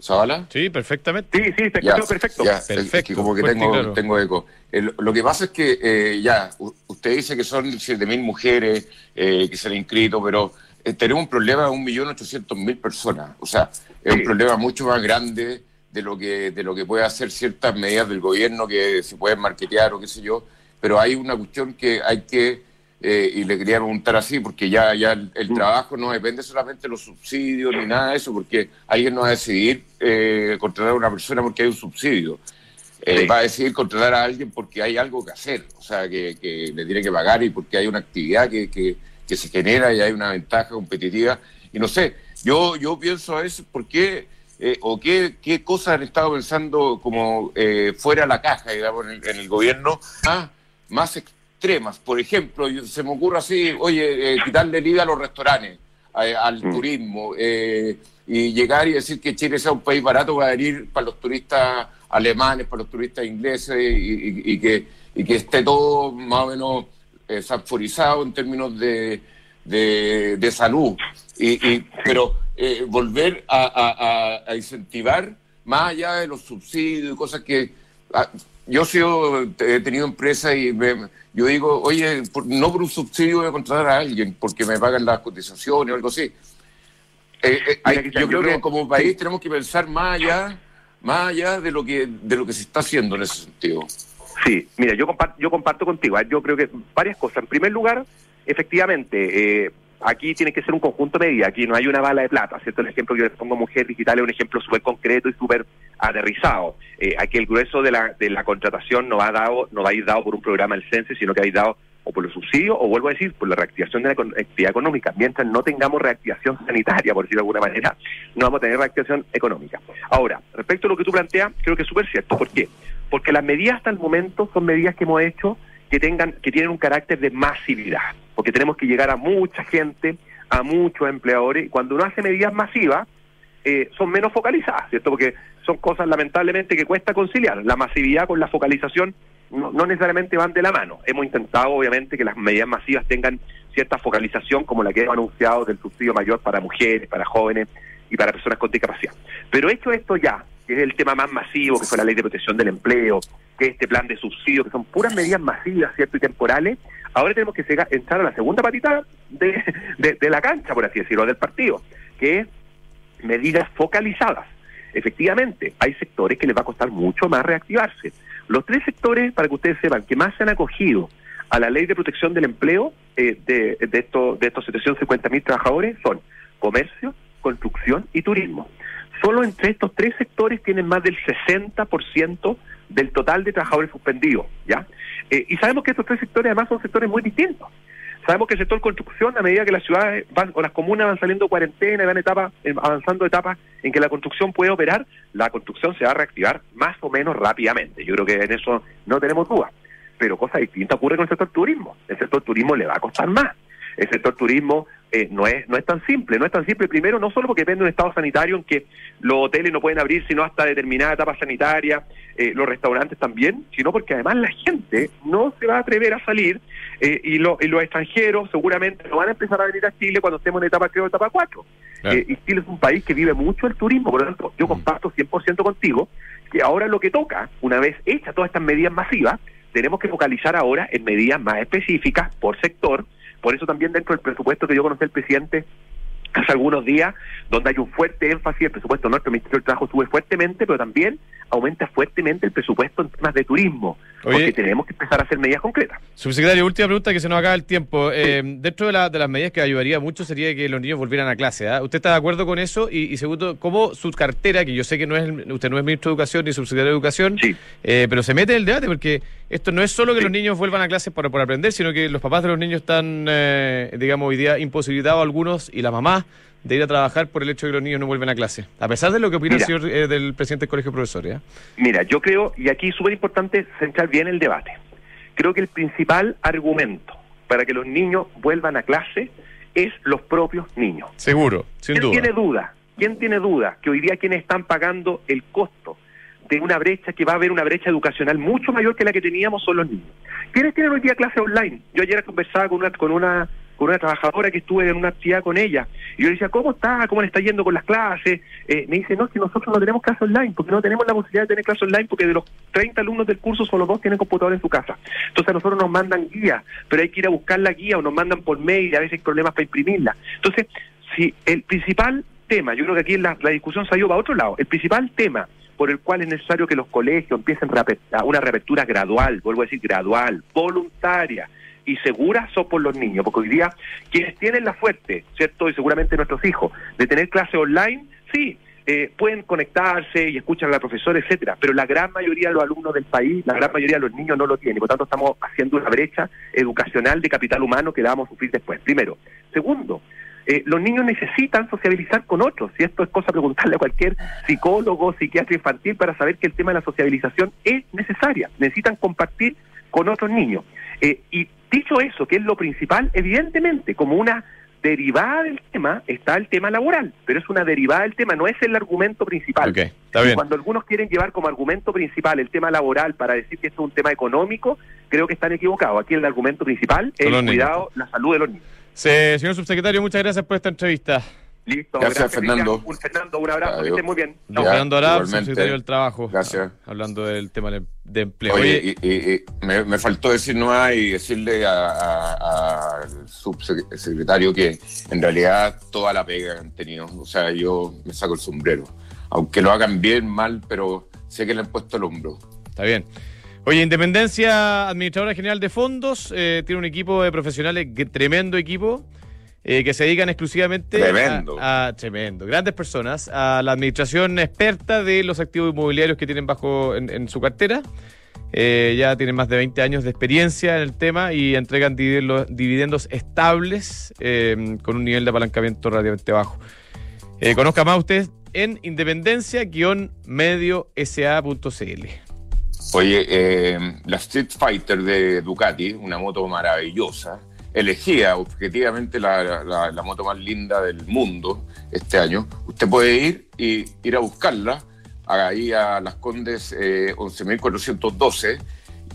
¿Zabala? Sí, perfectamente. Sí, sí, te escucho perfecto. perfecto. como que tengo, tengo eco. lo que pasa es que ya, usted dice que son 7.000 mujeres que se han inscrito, pero tenemos un problema de 1.800.000 personas. O sea, es un problema mucho más grande de lo que de lo que puede hacer ciertas medidas del gobierno que se pueden marketear o qué sé yo, pero hay una cuestión que hay que eh, y le quería preguntar así porque ya ya el, trabajo no depende solamente de los subsidios ni nada de eso porque alguien no va a decidir eh, contratar a una persona porque hay un subsidio. Eh, va a decidir contratar a alguien porque hay algo que hacer o sea que, que le tiene que pagar y porque hay una actividad que, que, que se genera y hay una ventaja competitiva. Y no sé yo yo pienso a veces por qué eh, o qué, qué, cosas han estado pensando como eh, fuera la caja, digamos, en el, gobierno, más extremas. Por ejemplo, se me ocurre así, oye, eh, quitarle IVA a los restaurantes, al mm. turismo, y llegar y decir que Chile sea un país barato para venir para los turistas alemanes, para los turistas ingleses, y, que, y que esté todo más o menos sanforizado en términos de, de, de salud. Y, pero eh, volver a, incentivar más allá de los subsidios y cosas que yo he tenido empresa y yo digo, oye, no por un subsidio voy a contratar a alguien porque me pagan las cotizaciones o algo así. Eh, eh, yo, creo que como país tenemos que pensar más allá, más allá de lo que de lo que se está haciendo en ese sentido. Sí, mira, yo comparto, yo comparto contigo. Yo creo que varias cosas. En primer lugar, efectivamente, eh, aquí tiene que ser un conjunto de medidas, aquí no hay una bala de plata, ¿cierto? El ejemplo que yo les pongo Mujer Digital es un ejemplo súper concreto y súper aterrizado. Eh, aquí el grueso de la, de la contratación no va, dado, no va a ir dado por un programa del CENSE, sino que va a ir dado o por los subsidios, o vuelvo a decir, por la reactivación de la actividad económica. Mientras no tengamos reactivación sanitaria, por decirlo de alguna manera, no vamos a tener reactivación económica. Ahora, respecto a lo que tú planteas, creo que es súper cierto. ¿Por qué? Porque las medidas hasta el momento son medidas que hemos hecho que tengan, que tienen un carácter de masividad porque tenemos que llegar a mucha gente, a muchos empleadores, y cuando uno hace medidas masivas, eh, son menos focalizadas, ¿cierto? Porque son cosas lamentablemente que cuesta conciliar. La masividad con la focalización no, necesariamente van de la mano. Hemos intentado, obviamente, que las medidas masivas tengan cierta focalización, como la que hemos anunciado del subsidio mayor para mujeres, para jóvenes y para personas con discapacidad. Pero hecho esto ya, que es el tema más masivo, que fue la ley de protección del empleo, que es este plan de subsidio, que son puras medidas masivas, ¿cierto? Y temporales, Ahora tenemos que entrar a la segunda patita de, la cancha, por así decirlo, del partido, que es medidas focalizadas. Efectivamente, hay sectores que les va a costar mucho más reactivarse. Los tres sectores, para que ustedes sepan, que más se han acogido a la ley de protección del empleo eh, de, de, estos, de estos 750 mil trabajadores son comercio, construcción y turismo. Solo entre estos tres sectores tienen más del 60% del total de trabajadores suspendidos, ¿ya? Eh, y sabemos que estos tres sectores además son sectores muy distintos. Sabemos que el sector construcción, a medida que las ciudades van, o las comunas van saliendo cuarentena y van etapa, eh, avanzando etapas en que la construcción puede operar, la construcción se va a reactivar más o menos rápidamente. Yo creo que en eso no tenemos duda. Pero cosa distinta ocurre con el sector turismo. El sector turismo le va a costar más. El sector turismo eh, no es no es tan simple, no es tan simple. Primero, no solo porque depende de un estado sanitario en que los hoteles no pueden abrir sino hasta determinada etapa sanitaria, eh, los restaurantes también, sino porque además la gente no se va a atrever a salir eh, y, lo, y los extranjeros seguramente no van a empezar a venir a Chile cuando estemos en etapa, creo, etapa 4. y Chile es un país que vive mucho el turismo, por lo tanto, yo mm. comparto 100% contigo que ahora lo que toca, una vez hechas todas estas medidas masivas, tenemos que focalizar ahora en medidas más específicas por sector, por eso también dentro del presupuesto que yo conocí el presidente hace algunos días, donde hay un fuerte énfasis, el presupuesto nuestro, el Ministerio del Trabajo sube fuertemente, pero también aumenta fuertemente el presupuesto en temas de turismo, porque tenemos que empezar a hacer medidas concretas. Subsecretario, última pregunta que se nos acaba el tiempo. Eh, dentro de, las medidas que ayudaría mucho sería que los niños volvieran a clase. ¿ah? ¿Usted está de acuerdo con eso? Y, segundo, ¿cómo su cartera, que yo sé que no es usted no es ministro de Educación ni subsecretario de Educación, eh, pero se mete en el debate porque esto no es solo que los niños vuelvan a clase por, por aprender, sino que los papás de los niños están, eh, digamos, hoy día imposibilitados algunos y las mamás de ir a trabajar por el hecho de que los niños no vuelven a clase, a pesar de lo que opina el señor eh, del presidente del Colegio de Profesores. ¿eh? Mira, yo creo, y aquí es súper importante centrar bien el debate, creo que el principal argumento para que los niños vuelvan a clase es los propios niños. Seguro, sin ¿Quién duda. tiene duda? ¿Quién tiene duda que hoy día quienes están pagando el costo de una brecha, que va a haber una brecha educacional mucho mayor que la que teníamos son los niños? ¿Quiénes tienen hoy día clase online? Yo ayer conversaba con una, con una con una trabajadora que estuve en una actividad con ella. Y yo le decía, ¿cómo está? ¿Cómo le está yendo con las clases? Eh, me dice, no, que nosotros no tenemos clase online, porque no tenemos la posibilidad de tener clase online, porque de los 30 alumnos del curso solo dos tienen computador en su casa. Entonces a nosotros nos mandan guía, pero hay que ir a buscar la guía o nos mandan por mail y a veces hay problemas para imprimirla. Entonces, si el principal tema, yo creo que aquí la, la discusión salió para otro lado, el principal tema por el cual es necesario que los colegios empiecen una reapertura gradual, vuelvo a decir gradual, voluntaria, y seguras son por los niños, porque hoy día quienes tienen la fuerte, ¿cierto? Y seguramente nuestros hijos, de tener clase online, sí, eh, pueden conectarse y escuchar a la profesora, etcétera, pero la gran mayoría de los alumnos del país, la gran mayoría de los niños no lo tienen, por tanto estamos haciendo una brecha educacional de capital humano que vamos a sufrir después. Primero. Segundo, eh, los niños necesitan sociabilizar con otros, y esto es cosa preguntarle a cualquier psicólogo, psiquiatra infantil para saber que el tema de la sociabilización es necesaria, necesitan compartir con otros niños. Eh, y dicho eso, que es lo principal, evidentemente, como una derivada del tema está el tema laboral, pero es una derivada del tema, no es el argumento principal. Cuando algunos quieren llevar como argumento principal el tema laboral para decir que esto es un tema económico, creo que están equivocados. Aquí el argumento principal es el cuidado, la salud de los niños. Sí, señor subsecretario, muchas gracias por esta entrevista. Listo, gracias, Fernando. Un, Fernando, un abrazo, que esté muy bien. Fernando Arab, secretario del Trabajo. Gracias. Hablando del tema de empleo. Oye, y, me, faltó decir no y decirle al subsecretario que en realidad toda la pega que han tenido, o sea, yo me saco el sombrero. Aunque lo hagan bien, mal, pero sé que le han puesto el hombro. Está bien. Oye, Independencia, administradora general de fondos, eh, tiene un equipo de profesionales, tremendo equipo. Eh, que se dedican exclusivamente A, tremendo, grandes personas, a la administración experta de los activos inmobiliarios que tienen bajo en, su cartera. Eh, ya tienen más de 20 años de experiencia en el tema y entregan dividendos estables eh, con un nivel de apalancamiento relativamente bajo. conozca más usted en independencia-medio-sa.cl. Oye, la Street Fighter de Ducati, una moto maravillosa, elegía objetivamente la, moto más linda del mundo este año, usted puede ir y ir a buscarla ahí a Las Condes 11.412 eh,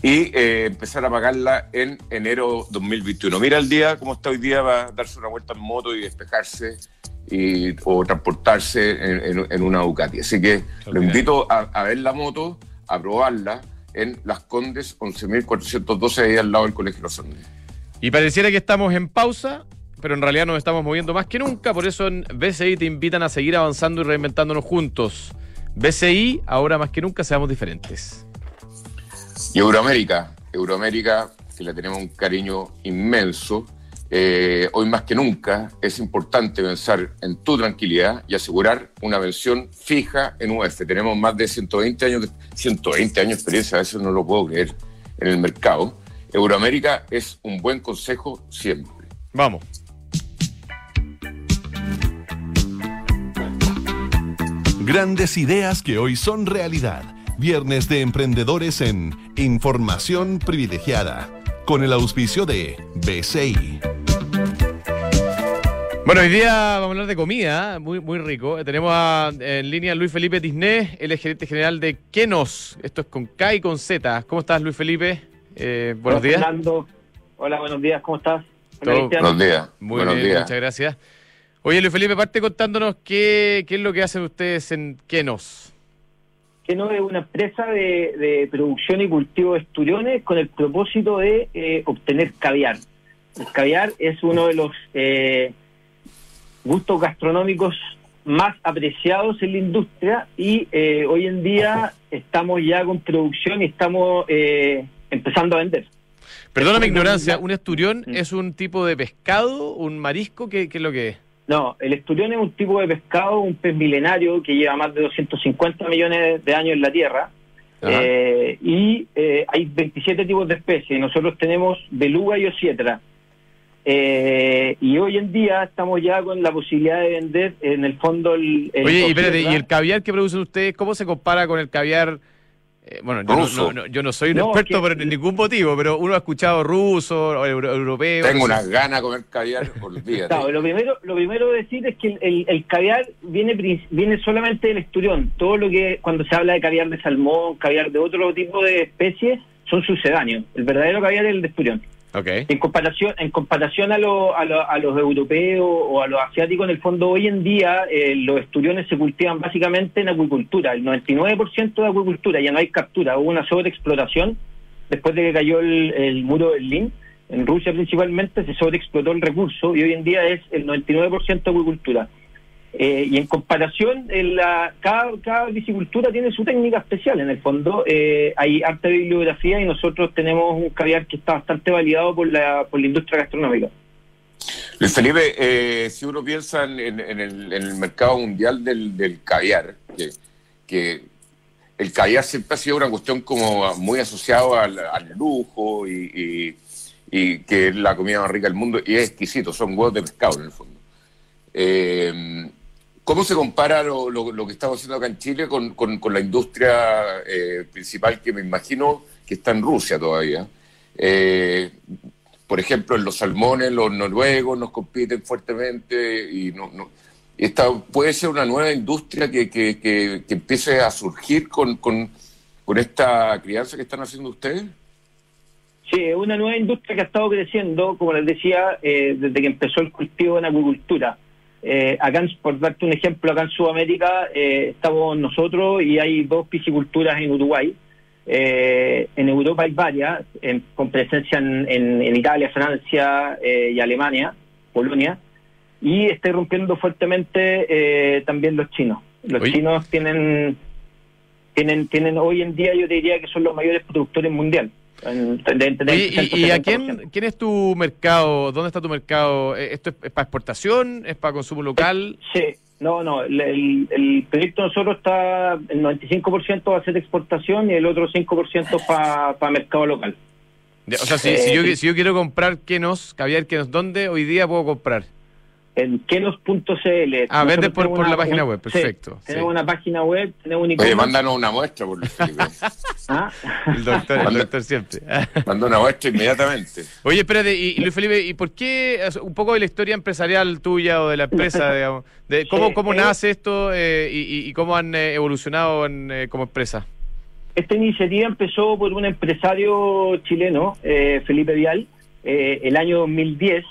y eh, empezar a pagarla en enero 2021. Mira el día, como está hoy día, va a darse una vuelta en moto y despejarse y, o transportarse en, una Ducati. Así que lo invito a, ver la moto, a probarla en Las Condes 11.412, ahí al lado del Colegio Los Andes. Y pareciera que estamos en pausa, pero en realidad nos estamos moviendo más que nunca, por eso en BCI te invitan a seguir avanzando y reinventándonos juntos. BCI, ahora más que nunca, seamos diferentes. Y Euroamérica, Euroamérica, que le tenemos un cariño inmenso, eh, hoy más que nunca es importante pensar en tu tranquilidad y asegurar una pensión fija en UF. Tenemos más de 120 años de, 120 años de experiencia, eso no lo puedo creer, en el mercado Euroamérica es un buen consejo siempre. Vamos. Grandes ideas que hoy son realidad. Viernes de emprendedores en Información Privilegiada, con el auspicio de BCI. Bueno, hoy día vamos a hablar de comida, muy, muy rico. Tenemos en línea a Luis Felipe Disney, él es gerente general de Kenos. Esto es con K y con Z. ¿Cómo estás, Luis Felipe? Eh, buenos días. Hola, buenos días, ¿cómo estás? buenos días. Muy buenos bien, días. muchas gracias. Oye, Luis Felipe, parte contándonos qué, qué es lo que hacen ustedes en Kenos. Kenos es una empresa de, producción y cultivo de esturiones con el propósito de eh, obtener caviar. El caviar es uno de los eh, gustos gastronómicos más apreciados en la industria y eh, hoy en día estamos ya con producción y estamos eh, empezando a vender. Perdona mi ignorancia, ¿un esturión Mm. es un tipo de pescado, un marisco? ¿Qué, qué es lo que es? No, el esturión es un tipo de pescado, un pez milenario que lleva más de 250 millones de años en la Tierra. Eh, y eh, hay 27 tipos de especies. Nosotros tenemos beluga y osietra. Eh, y hoy en día estamos ya con la posibilidad de vender en el fondo el, el Oye, y espérate. ¿y el caviar que producen ustedes, cómo se compara con el caviar? Eh, bueno, yo no, yo no soy un No, experto que- por ningún motivo, pero uno ha escuchado ruso, o euro- europeo. Tengo unas ganas de comer caviar, olvídate. Claro, lo primero, lo primero de decir es que el, el- el caviar viene viene solamente del esturión. Todo lo que cuando se habla de caviar de salmón, caviar de otro tipo de especies, son sucedáneos. El verdadero caviar es el de esturión. En comparación, en comparación a, lo- a, lo- a los europeos o a los asiáticos, en el fondo hoy en día eh, los esturiones se cultivan básicamente en acuicultura, el 99% de acuicultura, ya no hay captura, hubo una sobreexplotación después de que cayó el, el muro de Berlín, en Rusia principalmente se sobreexplotó el recurso y hoy en día es el 99% acuicultura. Eh, y en comparación, en la, cada, cada piscicultura tiene su técnica especial. En el fondo, eh, hay harta bibliografía y nosotros tenemos un caviar que está bastante validado por la, por la industria gastronómica. Luis Felipe, eh, si uno piensa en, en- en el, en el mercado mundial del, del caviar, que, que el caviar siempre ha sido una cuestión como muy asociado al, al lujo y, y- y que es la comida más rica del mundo y es exquisito, son huevos de pescado en el fondo. Eh, ¿Cómo se compara lo, lo- que estamos haciendo acá en Chile con, la industria eh, principal que me imagino que está en Rusia todavía? Eh, por ejemplo, en los salmones, los noruegos nos compiten fuertemente y no, no- esta puede ser una nueva industria que, que- que- empiece a surgir con, con- con esta crianza que están haciendo ustedes. Sí, es una nueva industria que ha estado creciendo, como les decía, eh, desde que empezó el cultivo en acuicultura. Eh, acá, por darte un ejemplo, acá en Sudamérica eh, estamos nosotros y hay dos pisciculturas en Uruguay. Eh, en Europa hay varias, con presencia en, en- en Italia, Francia eh, y Alemania, Polonia. Y está irrumpiendo fuertemente eh, también los chinos. Los Oye. chinos tienen, tienen, tienen hoy en día, yo te diría que son los mayores productores mundial. En- tener Oye, ¿y, y a 60%. quién, quién es tu mercado? ¿Dónde está tu mercado? Eh, ¿Esto es, es para exportación? ¿Es para consumo local? Sí, no, no. El, el- el proyecto de nosotros está, el 95% va a ser exportación y el otro 5% para mercado local. De- O sea, si, si yo, Eh, si yo quiero comprar Kenos, caviar Kenos, ¿dónde hoy día puedo comprar? En kenos.cl. Ah, vende por- por la una- página web, sí, perfecto, tenemos sí. una página web, tenemos un Oye, mándanos una muestra, por Luis Felipe. <laughs> Ah. El doctor, el Manda- doctor siempre. <laughs> Manda una muestra inmediatamente. Oye, espérate, y, y Luis Felipe, ¿y por qué un poco de la historia empresarial tuya o de la empresa, <laughs> digamos? De ¿Cómo, Sí, cómo eh. nace esto eh, y, y- y cómo han eh, evolucionado en, eh, como empresa? Esta iniciativa empezó por un empresario chileno, eh, Felipe Vial, eh, el año 2010.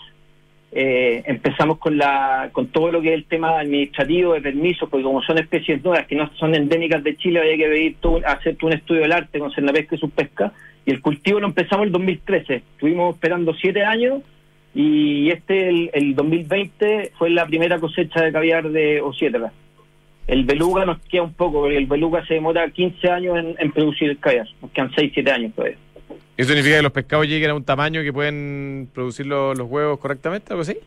Eh, empezamos con la con todo lo que es el tema administrativo de permisos, porque como son especies nuevas que no son endémicas de Chile, había que pedir todo, hacer todo un estudio del arte con Cernapesca y Subpesca. Y el cultivo lo empezamos el 2013. Estuvimos esperando siete años y este, el, el 2020, fue la primera cosecha de caviar de Osietra. El beluga nos queda un poco, porque el beluga se demora 15 años en, en producir el caviar. Nos quedan 6, 7 años todavía. ¿Eso significa que los pescados lleguen a un tamaño que pueden producir lo- los huevos correctamente, algo así?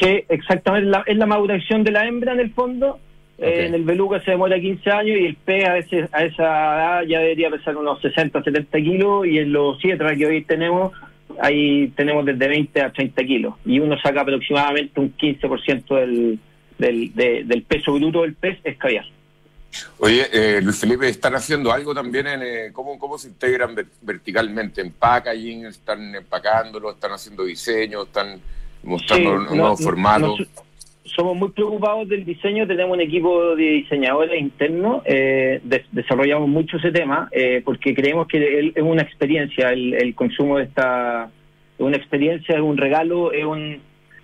Sí, exactamente. La, es la maduración de la hembra en el fondo. Eh, en el beluga se demora 15 años y el pez a, ese, a esa edad ya debería pesar unos 60, 70 kilos. Y en los sietras que hoy tenemos, ahí tenemos desde 20 a 30 kilos. Y uno saca aproximadamente un 15% del, del, de- del peso bruto del pez, es caviar. Oye, eh, Luis Felipe, ¿están haciendo algo también en eh, cómo, cómo se integran ver- verticalmente? ¿En packaging? ¿Están empacándolo? ¿Están haciendo diseño? ¿Están mostrando Sí, un no- nuevo no- formato? nos- somos muy preocupados del diseño, tenemos un equipo de diseñadores internos, eh, des- desarrollamos mucho ese tema eh, porque creemos que es una experiencia el, el consumo de esta, es una experiencia, es un regalo, es un,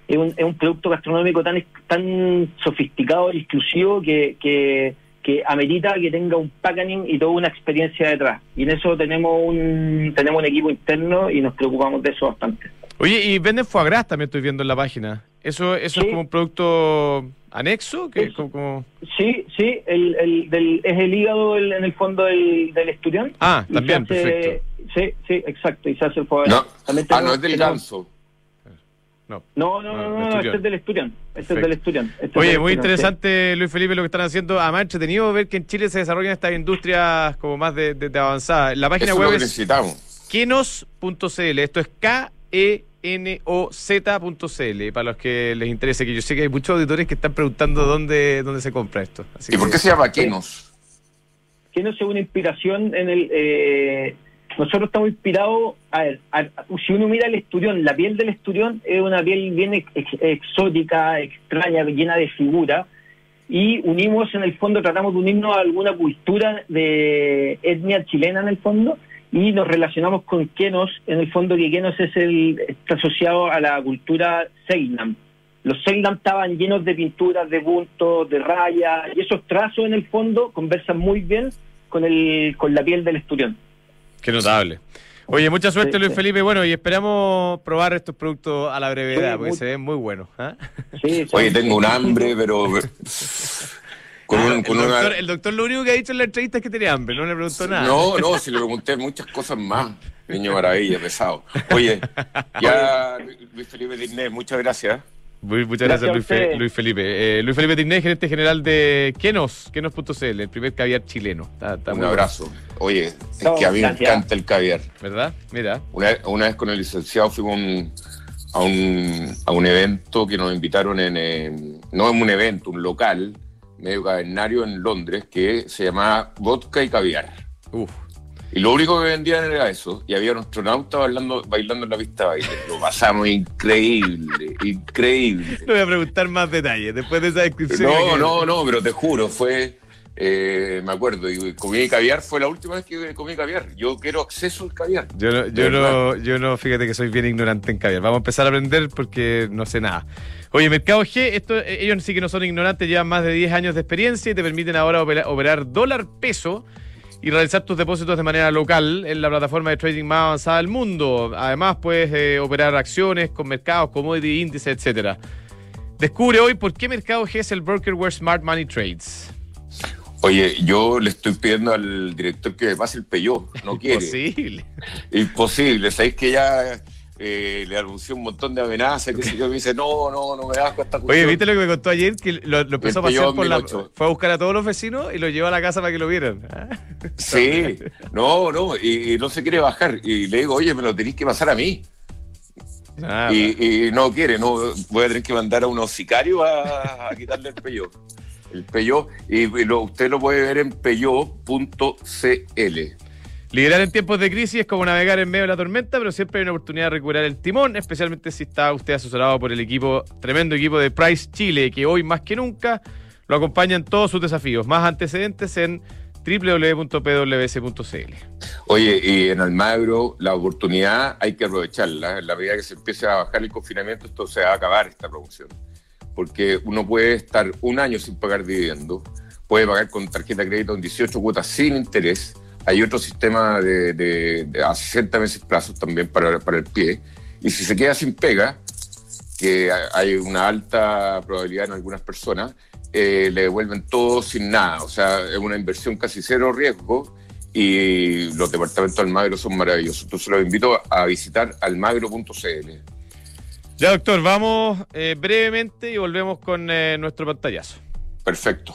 es un, es un producto gastronómico tan, tan sofisticado y exclusivo que, que, que amerita que tenga un packaging y toda una experiencia detrás. Y en eso tenemos un, tenemos un equipo interno y nos preocupamos de eso bastante. Oye, y venden foie gras también estoy viendo en la página. ¿Eso, eso es como un producto anexo? que Es- como, como- Sí, sí, el, el, del, es el hígado el- en el fondo del, del esturión. Ah, también, hace- perfecto. Sí, sí, exacto, y se hace el foie No. gras. También Ah, no es del ganso. No. No, no, Ah, no, no, este es del esturión. Este Perfecto. es del esturión. este es Oye, del muy esturión, interesante, Luis Felipe, lo que están haciendo. Además, entretenido ver que en Chile se desarrollan estas industrias como más de, de- de avanzadas. La página Eso es lo web es kenos.cl. Esto es K-E-N-O-Z.cl. Para los que les interese, que yo sé que hay muchos auditores que están preguntando dónde, dónde se compra esto. Así ¿Y por qué se llama Kenos? que no sea una inspiración en el... eh, nosotros estamos inspirados, a ver, a- si uno mira el esturión, la piel del esturión es una piel bien ex- ex- exótica, extraña, llena de figuras, y unimos en el fondo, tratamos de unirnos a alguna cultura de etnia chilena en el fondo, y nos relacionamos con Kenos, en el fondo que Kenos es el, está asociado a la cultura Segnam. Los Segnam estaban llenos de pinturas, de puntos, de rayas, y esos trazos en el fondo conversan muy bien con el con la piel del esturión. Qué notable. Oye, mucha suerte, Sí, Luis sí. Felipe. Bueno, y esperamos probar estos productos a la brevedad, Sí, porque muy- se ven muy buenos. ¿ah? Sí, <laughs> Oye, tengo un hambre, pero... <laughs> Con, un- Ah, el, una... doctor, el doctor lo único que ha dicho en la entrevista es que tenía hambre, no le preguntó nada. No, no, si le pregunté muchas cosas más. Niño maravilla, pesado. Oye, <laughs> ya Luis Felipe Disney, muchas gracias. Muy- muchas Gracias Luis, Fe-. Luis Felipe. Eh, Luis Felipe Tigné, gerente general de Kenos, Kenos.cl, el primer caviar chileno. Está, está Un abrazo. Oye, es No, que a mí me encanta el caviar. ¿Verdad? Mira. Una, una vez con el licenciado fuimos un- a, un, a un evento que nos invitaron en, eh, no en un evento, un local medio cavernario en Londres que se llamaba Vodka y Caviar. Uf. Y lo único que vendían era eso. Y había un astronauta bailando, bailando en la pista de baile. Lo pasamos increíble, increíble. Le voy a preguntar más detalles después de esa descripción. No, que- no, no, pero te juro, fue, eh, me acuerdo, y comí caviar, fue la última vez que comí caviar. Yo quiero acceso al caviar. Yo no, yo, no, yo no, fíjate que soy bien ignorante en caviar. Vamos a empezar a aprender porque no sé nada. Oye, Mercado G, esto, eh, ellos sí que no son ignorantes, llevan más de 10 años de experiencia y te permiten ahora opera- operar dólar peso y realizar tus depósitos de manera local en la plataforma de trading más avanzada del mundo. Además, puedes eh, operar acciones con mercados, commodity, índices, etcétera. Descubre hoy por qué Mercado G es el broker where smart money trades. Oye, yo le estoy pidiendo al director que me pase el peyó, no <laughs> quiere. Imposible. Imposible, sabéis que ya eh, le anunció un montón de amenazas, que sé yo, me dice, no, no, no me das esta Oye, cuestión. ¿viste lo que me contó ayer? Que lo, lo empezó a pasear por la... 1008. Fue a buscar a todos los vecinos y los llevó a la casa para que lo vieran. Ah. Sí, no, no, y, y no se quiere bajar. Y le digo, oye, me lo tenéis que pasar a mí. Nada. y, y no quiere, no voy a tener que mandar a unos sicarios a, a quitarle el peyó. El peyó, y, y lo- usted lo puede ver en peyó.cl. Liderar en tiempos de crisis es como navegar en medio de la tormenta, pero siempre hay una oportunidad de recuperar el timón, especialmente si está usted asesorado por el equipo, tremendo equipo de Price Chile, que hoy más que nunca lo acompaña en todos sus desafíos. Más antecedentes en www.pws.cl. Oye, y en Almagro la oportunidad hay que aprovecharla. En la medida que se empiece a bajar el confinamiento, esto se va a acabar esta promoción. Porque uno puede estar un año sin pagar dividendo, puede pagar con tarjeta de crédito en 18 cuotas sin interés. Hay otro sistema de, de- de a 60 meses plazos también para, para el pie. Y si se queda sin pega, que hay una alta probabilidad en algunas personas, eh, le devuelven todo sin nada. O sea, es una inversión casi cero riesgo y los departamentos Almagro son maravillosos. Entonces los invito a visitar almagro.cl. Ya, doctor, vamos eh, brevemente y volvemos con eh, nuestro pantallazo. Perfecto.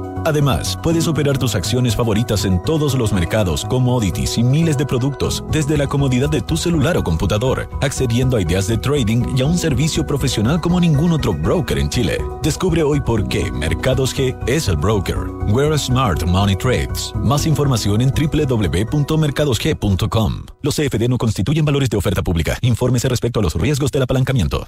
Además, puedes operar tus acciones favoritas en todos los mercados, commodities y miles de productos desde la comodidad de tu celular o computador, accediendo a ideas de trading y a un servicio profesional como ningún otro broker en Chile. Descubre hoy por qué Mercados G es el broker. Where Smart Money Trades. Más información en www.mercadosg.com. Los CFD no constituyen valores de oferta pública. Infórmese respecto a los riesgos del apalancamiento.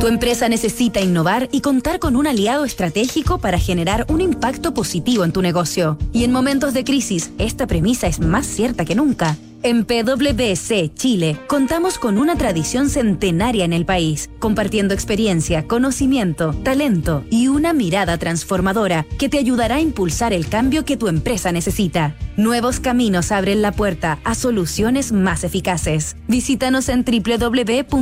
Tu empresa necesita innovar y contar con un aliado estratégico para generar un impacto positivo en tu negocio. Y en momentos de crisis, esta premisa es más cierta que nunca. En PwC Chile contamos con una tradición centenaria en el país, compartiendo experiencia, conocimiento, talento y una mirada transformadora que te ayudará a impulsar el cambio que tu empresa necesita. Nuevos caminos abren la puerta a soluciones más eficaces. Visítanos en www.pwc.cl.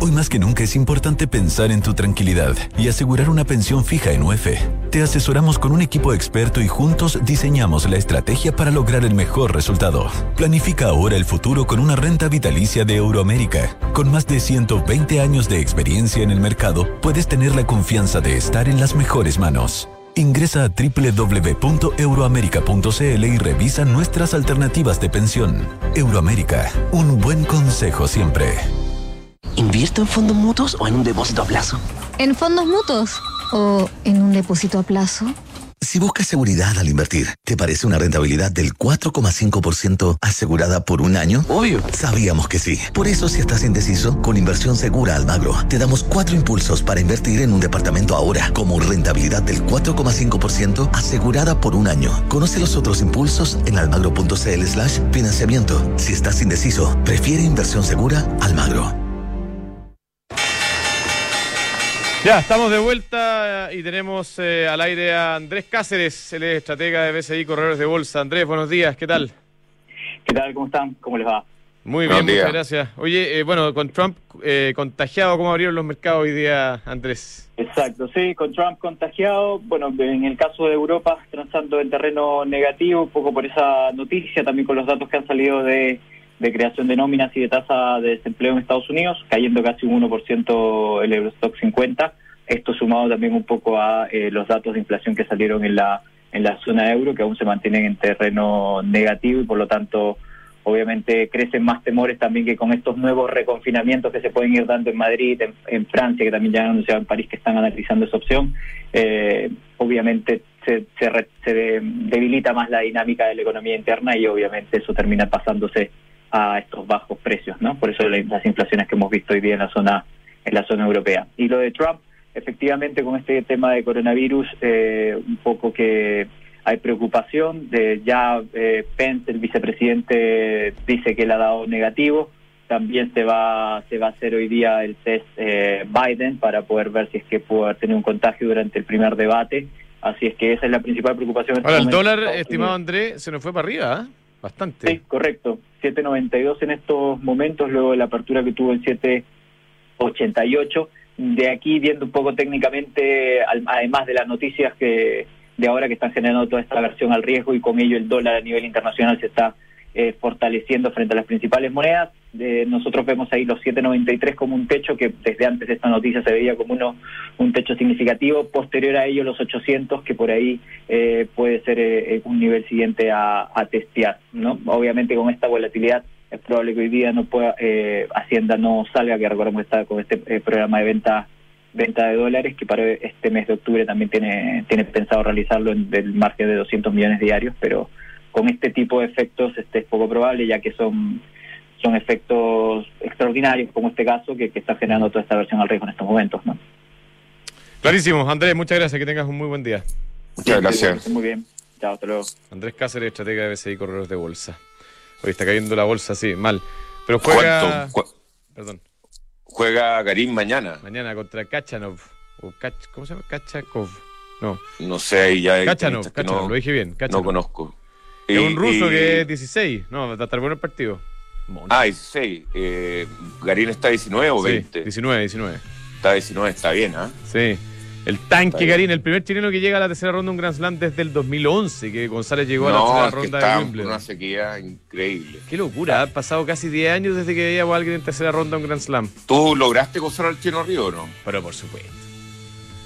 Hoy más que nunca es importante pensar en tu tranquilidad y asegurar una pensión fija en UF. Te asesoramos con un equipo experto y juntos diseñamos la estrategia para lograr el mejor resultado. Planifica ahora el futuro con una renta vitalicia de Euroamérica. Con más de 120 años de experiencia en el mercado, puedes tener la confianza de estar en las mejores manos. Ingresa a www.euroamerica.cl y revisa nuestras alternativas de pensión. Euroamérica, un buen consejo siempre. ¿Invierto en fondos mutuos o en un depósito a plazo? ¿En fondos mutuos o en un depósito a plazo? Si buscas seguridad al invertir, ¿te parece una rentabilidad del 4,5% asegurada por un año? Obvio. Sabíamos que sí. Por eso, si estás indeciso, con Inversión Segura Almagro, te damos cuatro impulsos para invertir en un departamento ahora, como rentabilidad del 4,5% asegurada por un año. Conoce los otros impulsos en almagro.cl slash financiamiento. Si estás indeciso, prefiere Inversión Segura Almagro. Ya, estamos de vuelta y tenemos eh, al aire a Andrés Cáceres, él es estratega de BCI Corredores de Bolsa. Andrés, buenos días, ¿qué tal? ¿Qué tal? ¿Cómo están? ¿Cómo les va? Muy bien, muchas gracias. Oye, eh, bueno, con Trump eh, contagiado, ¿cómo abrieron los mercados hoy día, Andrés? Exacto, sí, con Trump contagiado, bueno, en el caso de Europa, transando en terreno negativo, un poco por esa noticia, también con los datos que han salido de de creación de nóminas y de tasa de desempleo en Estados Unidos, cayendo casi un 1% el Eurostock 50. Esto sumado también un poco a eh, los datos de inflación que salieron en la en la zona euro, que aún se mantienen en terreno negativo y por lo tanto obviamente crecen más temores también que con estos nuevos reconfinamientos que se pueden ir dando en Madrid, en, Francia, que también ya han anunciado en París que están analizando esa opción, eh, obviamente se, se, se, debilita más la dinámica de la economía interna y obviamente eso termina pasándose a estos bajos precios, ¿no? Por eso las inflaciones que hemos visto hoy día en la zona en la zona europea. Y lo de Trump, efectivamente, con este tema de coronavirus, eh, un poco que hay preocupación. De ya eh, Pence, el vicepresidente, dice que le ha dado negativo. También se va se va a hacer hoy día el test eh, Biden para poder ver si es que puede tener un contagio durante el primer debate. Así es que esa es la principal preocupación. Ahora, el dólar, estimado André, se nos fue para arriba, ¿eh? Bastante. Sí, correcto. 7.92 en estos momentos, luego de la apertura que tuvo en 7.88. De aquí, viendo un poco técnicamente, además de las noticias que de ahora que están generando toda esta versión al riesgo y con ello el dólar a nivel internacional se está eh, fortaleciendo frente a las principales monedas. Eh, nosotros vemos ahí los 7.93 como un techo que desde antes de esta noticia se veía como uno un techo significativo. Posterior a ello los 800 que por ahí eh, puede ser un nivel siguiente a, testear. ¿no? Obviamente con esta volatilidad es probable que hoy día no pueda Hacienda no salga, que recordemos está con este programa de venta venta de dólares que para este mes de octubre también tiene tiene pensado realizarlo en del margen de 200 millones diarios, pero con este tipo de efectos este es poco probable ya que son son efectos extraordinarios como este caso que, que está generando toda esta versión al riesgo en estos momentos ¿no? clarísimo. Andrés muchas gracias que tengas un muy buen día. Muchas gracias. muy bien. Chao hasta luego. Andrés Cáceres estratega de BCI Corredores de Bolsa. Hoy está cayendo la bolsa sí mal. Pero juega perdón. juega Garín mañana. Mañana contra Kachanov. O ¿cómo se llama? Kachakov. No. No sé ya Kachanov, Kachanov lo dije bien Kachanov. no conozco es un ruso que es 16. No, va a estar bueno el partido. Ah, 16. Eh, ¿Garín está 19 o 20? Sí, 19, 19. Está 19, está bien, ¿ah? Sí. El tanque Está. Garín, el primer chileno que llega a la tercera ronda de un Grand Slam desde el 2011, que González llegó a la tercera es que ronda de estábamos con Wimbledon. una sequía increíble. Qué locura, han pasado casi 10 años desde que veíamos a alguien en tercera ronda de un Grand Slam. ¿Tú lograste gozar al Chino Río o no? Pero por supuesto.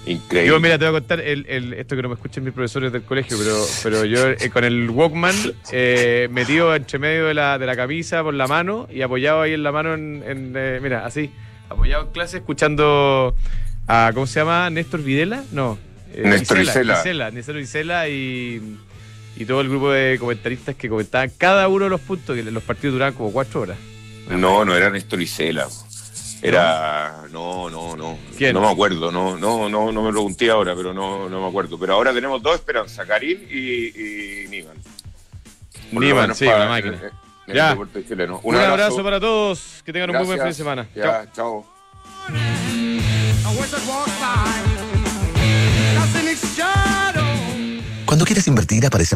Increíble. Yo, mira, te voy a contar el, el- esto que no me escuchen mis profesores del colegio, pero, pero yo eh, con el Walkman eh, metido entre medio de la, de la camisa por la mano y apoyado ahí en la mano, en, en, eh, mira, así, apoyado en clase, escuchando a, ¿cómo se llama? ¿Néstor Videla? No. eh, Néstor Isela. Isela, Néstor Isela y, y todo el grupo de comentaristas que comentaban cada uno de los puntos, que los partidos duraban como cuatro horas. No, no era Néstor Isela. Era. No, no, no. ¿Quién? No me acuerdo. No, no, no, no me pregunté ahora, pero no, no me acuerdo. Pero ahora tenemos dos esperanzas, Karim y, y Niman. Niman, sí, para- la máquina. en- en el Ya. Un, abrazo. para todos, que tengan un muy buen fin de semana. Chao. Ya, chao. Cuando quieres invertir aparece